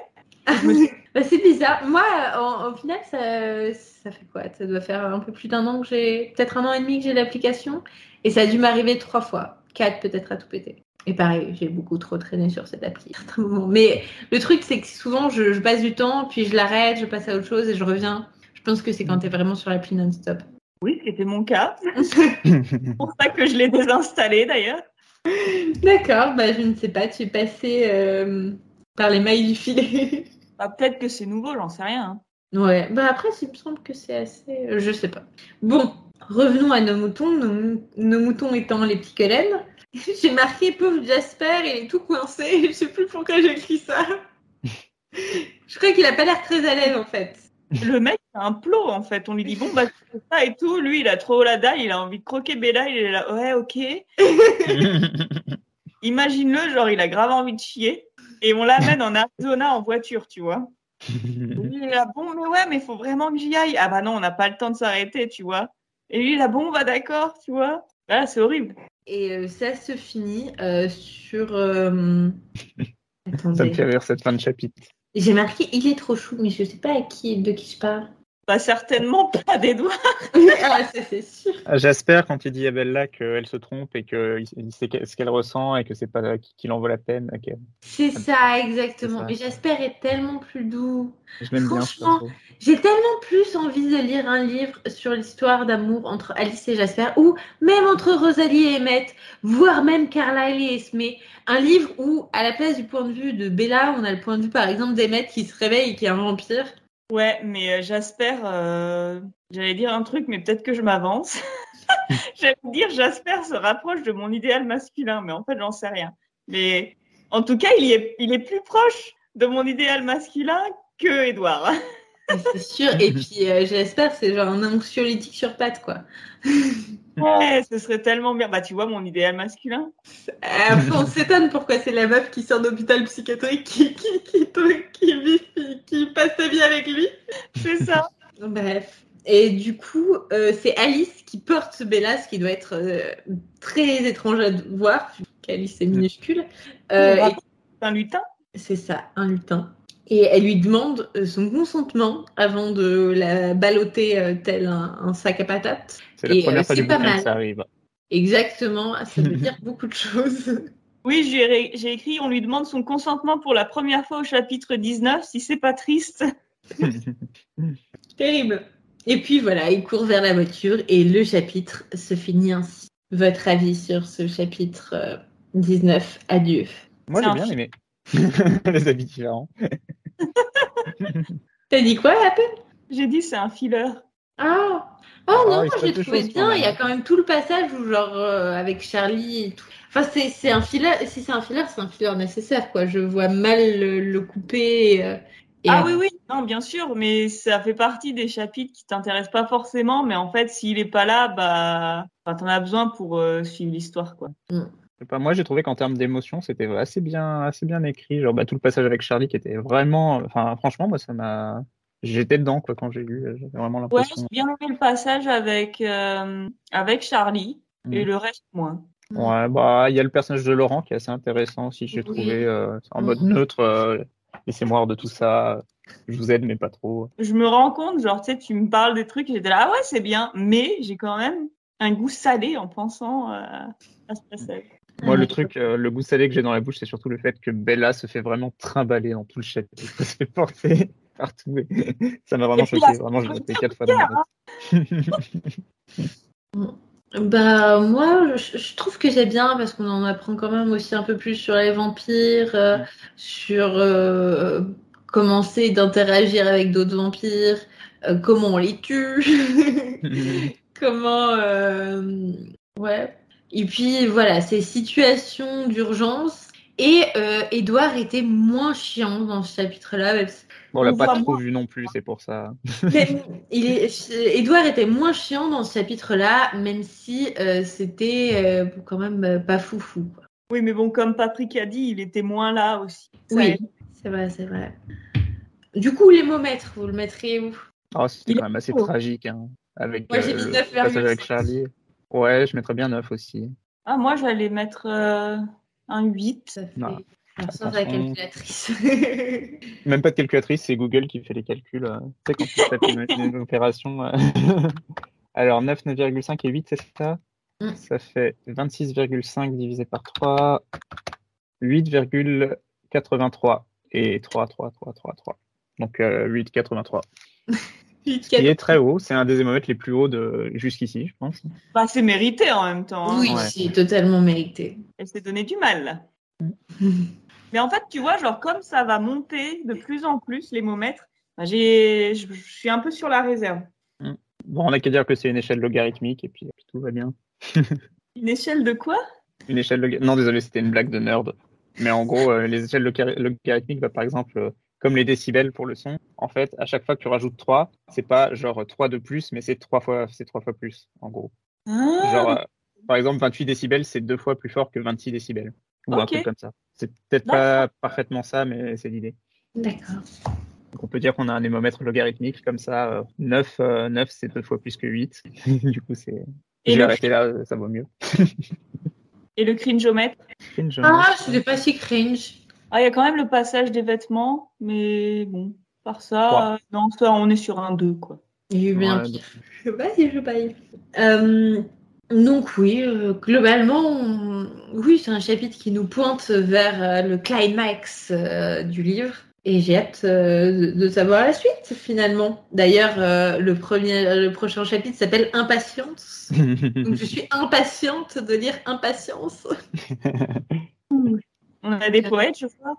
(laughs) Bah, c'est bizarre. Moi, en- au final, ça, ça fait quoi? Ça doit faire un peu plus d'un an que j'ai, peut-être un an et demi que j'ai l'application. Et ça a dû m'arriver trois fois. Quatre peut-être à tout péter. Et pareil, j'ai beaucoup trop traîné sur cette appli à certains moments. Mais le truc, c'est que souvent, je, je passe du temps, puis je l'arrête, je passe à autre chose et je reviens. Je pense que c'est quand t'es vraiment sur l'appli non-stop. Oui, ce qui était mon cas. (laughs) C'est pour ça que je l'ai désinstallé d'ailleurs. D'accord, bah, je ne sais pas, tu es passé euh, par les mailles du filet. (laughs) Bah, Peut-être que c'est nouveau, j'en sais rien. hein. Ouais, bah après, il me semble que c'est assez. euh, Je sais pas. Bon, revenons à nos moutons, nos, mou- nos moutons étant les petits Cullen. (laughs) J'ai marqué pauvre Jasper, il est tout coincé. (laughs) Je sais plus pourquoi j'ai écrit ça. (laughs) Je crois qu'il a pas l'air très à l'aise en fait. Le mec, c'est un plot en fait. On lui dit bon, bah, c'est ça et tout. Lui, il a trop la dalle, il a envie de croquer Bella, il est là, ouais, ok. Imagine-le, genre, il a grave envie de chier. Et on l'amène en Arizona en voiture, tu vois. Lui, il est là, bon, mais ouais, mais il faut vraiment que j'y aille. Ah bah non, on n'a pas le temps de s'arrêter, tu vois. Et lui, il est là, bon, bah d'accord, tu vois. Là, c'est horrible. Et euh, ça se finit euh, sur. euh, Ça me Attendez. fait rire cette fin de chapitre. J'ai marqué il est trop chou, mais je sais pas à qui, de qui je parle. Bah certainement pas des (laughs) doigts. ah, ça c'est sûr. J'espère quand il dit à Bella qu'elle se trompe et qu'il il sait que- ce qu'elle ressent et que c'est pas qu'il en vaut la peine. ok. C'est ça, exactement. Jasper est tellement plus doux. Je Franchement. J'ai tellement plus envie de lire un livre sur l'histoire d'amour entre Alice et Jasper, ou même entre Rosalie et Emmett, voire même Carlyle et Esme. Un livre où, à la place du point de vue de Bella, on a le point de vue par exemple d'Emmett qui se réveille et qui est un vampire. Ouais, mais euh, Jasper, euh, j'allais dire un truc, mais peut-être que je m'avance. (laughs) j'allais dire Jasper se rapproche de mon idéal masculin, mais en fait, j'en sais rien. Mais en tout cas, il, est, il est plus proche de mon idéal masculin que Edouard. (laughs) C'est sûr. Et puis, euh, j'espère, c'est genre un anxiolytique sur pattes, quoi. (laughs) Ouais, ce serait tellement bien. Bah, tu vois, mon idéal masculin. Euh, on s'étonne pourquoi c'est la meuf qui sort d'hôpital psychiatrique qui, qui, qui, qui, vit- qui- qui passe sa vie avec lui. C'est ça. (laughs) Bref. Et du coup, euh, c'est Alice qui porte Bella, ce qui doit être euh, très étrange à voir, vu qu'Alice est minuscule. Euh, et- C'est un lutin. c'est ça, un lutin. Et elle lui demande son consentement avant de la balloter euh, tel un, un sac à patates. C'est la Et, première fois du pas bouquin mal. que ça arrive. Exactement, ça veut dire (laughs) beaucoup de choses. Oui, j'ai écrit, on lui demande son consentement pour la première fois au chapitre 19, si c'est pas triste. (laughs) Terrible. Et puis voilà, il court vers la voiture et le chapitre se finit ainsi. Votre avis sur ce chapitre euh, 19 Adieu. Moi, j'ai bien aimé. (laughs) Les habits différents. (laughs) T'as dit quoi à peine J'ai dit, c'est un filler. Ah Oh Ah, non, j'ai passe des trouvé bien. Il y a quand même tout le passage où genre euh, avec Charlie et tout. Enfin c'est c'est un filler. Si c'est un filler, c'est un filler nécessaire quoi. Je vois mal le, le couper. euh, et Ah après- oui, oui, non, bien sûr, mais ça fait partie des chapitres qui t'intéressent pas forcément, mais en fait, s'il est pas là, bah, enfin, t'en as besoin pour euh, suivre l'histoire, quoi. Je sais pas, moi, j'ai trouvé qu'en termes d'émotion, c'était assez bien, assez bien écrit. Genre, bah, tout le passage avec Charlie qui était vraiment, enfin, franchement, moi, ça m'a, j'étais dedans, quoi, quand j'ai lu. J'avais vraiment Ouais, l'impression. j'ai bien aimé le passage avec, euh, avec Charlie, et Mm. le reste, moins. Ouais, bah, il y a le personnage de Laurent qui est assez intéressant aussi, j'ai Oui. trouvé, euh, en mode Mhm. neutre, euh, laissez-moi hors de tout ça, je vous aide, mais pas trop. Je me rends compte, genre, tu sais, tu me parles des trucs, j'étais là, ah ouais, c'est bien, mais j'ai quand même un goût salé en pensant euh, à ce passage. Moi, le truc, euh, le goût salé que j'ai dans la bouche, c'est surtout le fait que Bella se fait vraiment trimballer dans tout le chapitre. Elle se fait porter (laughs) partout. et ça m'a vraiment choqué. la- Vraiment, je l'ai quatre fois dans ma note. (laughs) Bah moi, je, je trouve que c'est bien parce qu'on en apprend quand même aussi un peu plus sur les vampires, euh, sur euh, comment c'est d'interagir avec d'autres vampires, euh, comment on les tue, (laughs) (laughs) comment euh, ouais. Et puis voilà, ces situations d'urgence. Et Edouard était moins chiant dans ce chapitre-là, même si- on l'a pas trop moins. vu non plus, c'est pour ça. mais il est, Edouard était moins chiant dans ce chapitre-là, même si euh, c'était euh, quand même euh, pas foufou. quoi. Oui, mais bon, comme Patrick a dit, il était moins là aussi. Ça Oui, c'est vrai, c'est vrai. Du coup, les mots maîtres, vous le mettrez où? Oh, c'était quand même assez tragique. Hein, avec Moi, j'ai euh, mis le 9,5. passage avec Charlie. Ouais, je mettrais bien 9 aussi. Ah, moi, j'allais mettre euh, un 8. Ça fait Non. Alors, sans la Attention. calculatrice. (laughs) Même pas de calculatrice, c'est Google qui fait les calculs. euh. Tu sais, quand tu fais une, opération. euh. (laughs) Alors, 9, 9,5 et 8, c'est ça? Mm. Ça fait 26,5 divisé par 3, 8,83 et 3, 3, 3, 3, 3. Donc euh, 8,83. (laughs) Ce qui est très haut, c'est un des hémomètres les plus hauts de jusqu'ici, je pense. Bah, c'est mérité en même temps. hein. Oui, Ouais. c'est totalement mérité. Elle s'est donné du mal. Mais en fait, tu vois, genre, comme ça va monter de plus en plus, les momètres, bah, j'ai, je, je suis un peu sur la réserve. Bon, on n'a qu'à dire que c'est une échelle logarithmique et puis, puis tout va bien. (laughs) Une échelle de quoi? Une échelle loga- Non, désolé, c'était une blague de nerd. Mais en gros, euh, les échelles logar- logarithmiques, bah, par exemple, euh, comme les décibels pour le son, en fait, à chaque fois que tu rajoutes 3, c'est pas genre 3 de plus, mais c'est 3 fois, c'est 3 fois plus, en gros. Ah, Genre, euh, par exemple, 28 décibels, c'est deux fois plus fort que 26 décibels. Ou un truc comme ça. C'est peut-être pas parfaitement ça, mais c'est l'idée. D'accord. Donc on peut dire qu'on a un hémomètre logarithmique comme ça. euh, 9, euh, 9 c'est deux fois plus que 8. (laughs) du coup, c'est. Et Je vais arrêter là, euh, ça vaut mieux. (laughs) Et le cringeomètre Cringe, Ah, euh, c'était pas si cringe. Ah, il y a quand même le passage des vêtements, mais bon, par ça, euh, non, ça, on est sur un 2, quoi. Il eu bien Ouais. (laughs) Je baille, je baille. Euh, donc oui, euh, globalement, on- oui, c'est un chapitre qui nous pointe vers euh, le climax euh, du livre. Et j'ai hâte euh, de, savoir la suite finalement. D'ailleurs, euh, le, premier, le prochain chapitre s'appelle Impatience. (laughs) Donc je suis impatiente de lire Impatience. On a des poètes, je crois.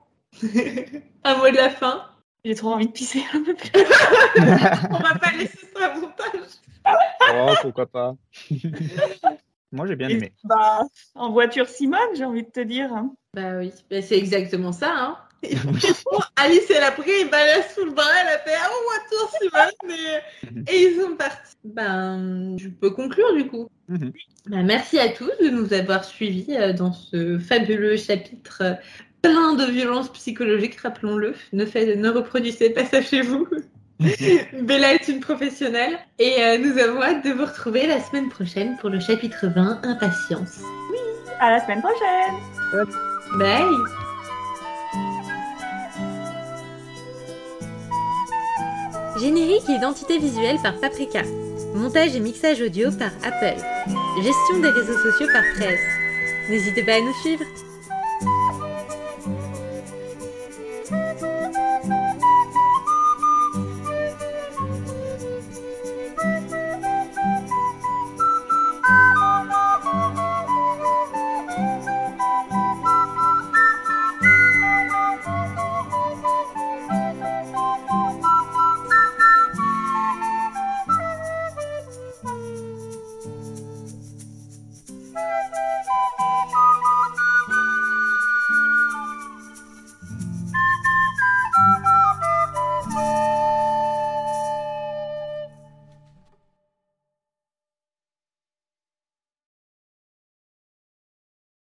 Un mot de la fin. J'ai trop envie de pisser un peu plus. (laughs) On va pas laisser ça à montage. Oh, pourquoi pas. (laughs) Moi, j'ai bien aimé. Bah, en voiture Simone, j'ai envie de te dire. hein. Bah oui, bah, c'est exactement ça. Hein. (laughs) (laughs) Alice, elle a pris une balle sous le bras, elle a fait Ah, bon, retour, Simone. Et, et ils sont partis. Ben, je peux conclure du coup. Mhm. Ben, merci à tous de nous avoir suivis euh, dans ce fabuleux chapitre euh, plein de violences psychologiques, rappelons-le. Ne, fait- ne reproduisez pas ça chez vous. (laughs) Bella est une professionnelle et euh, nous avons hâte de vous retrouver la semaine prochaine pour le chapitre 20, Impatience. À la semaine prochaine. Bye Générique et identité visuelle par Paprika. Montage et mixage audio par Apple. Gestion des réseaux sociaux par Presse. N'hésitez pas à nous suivre.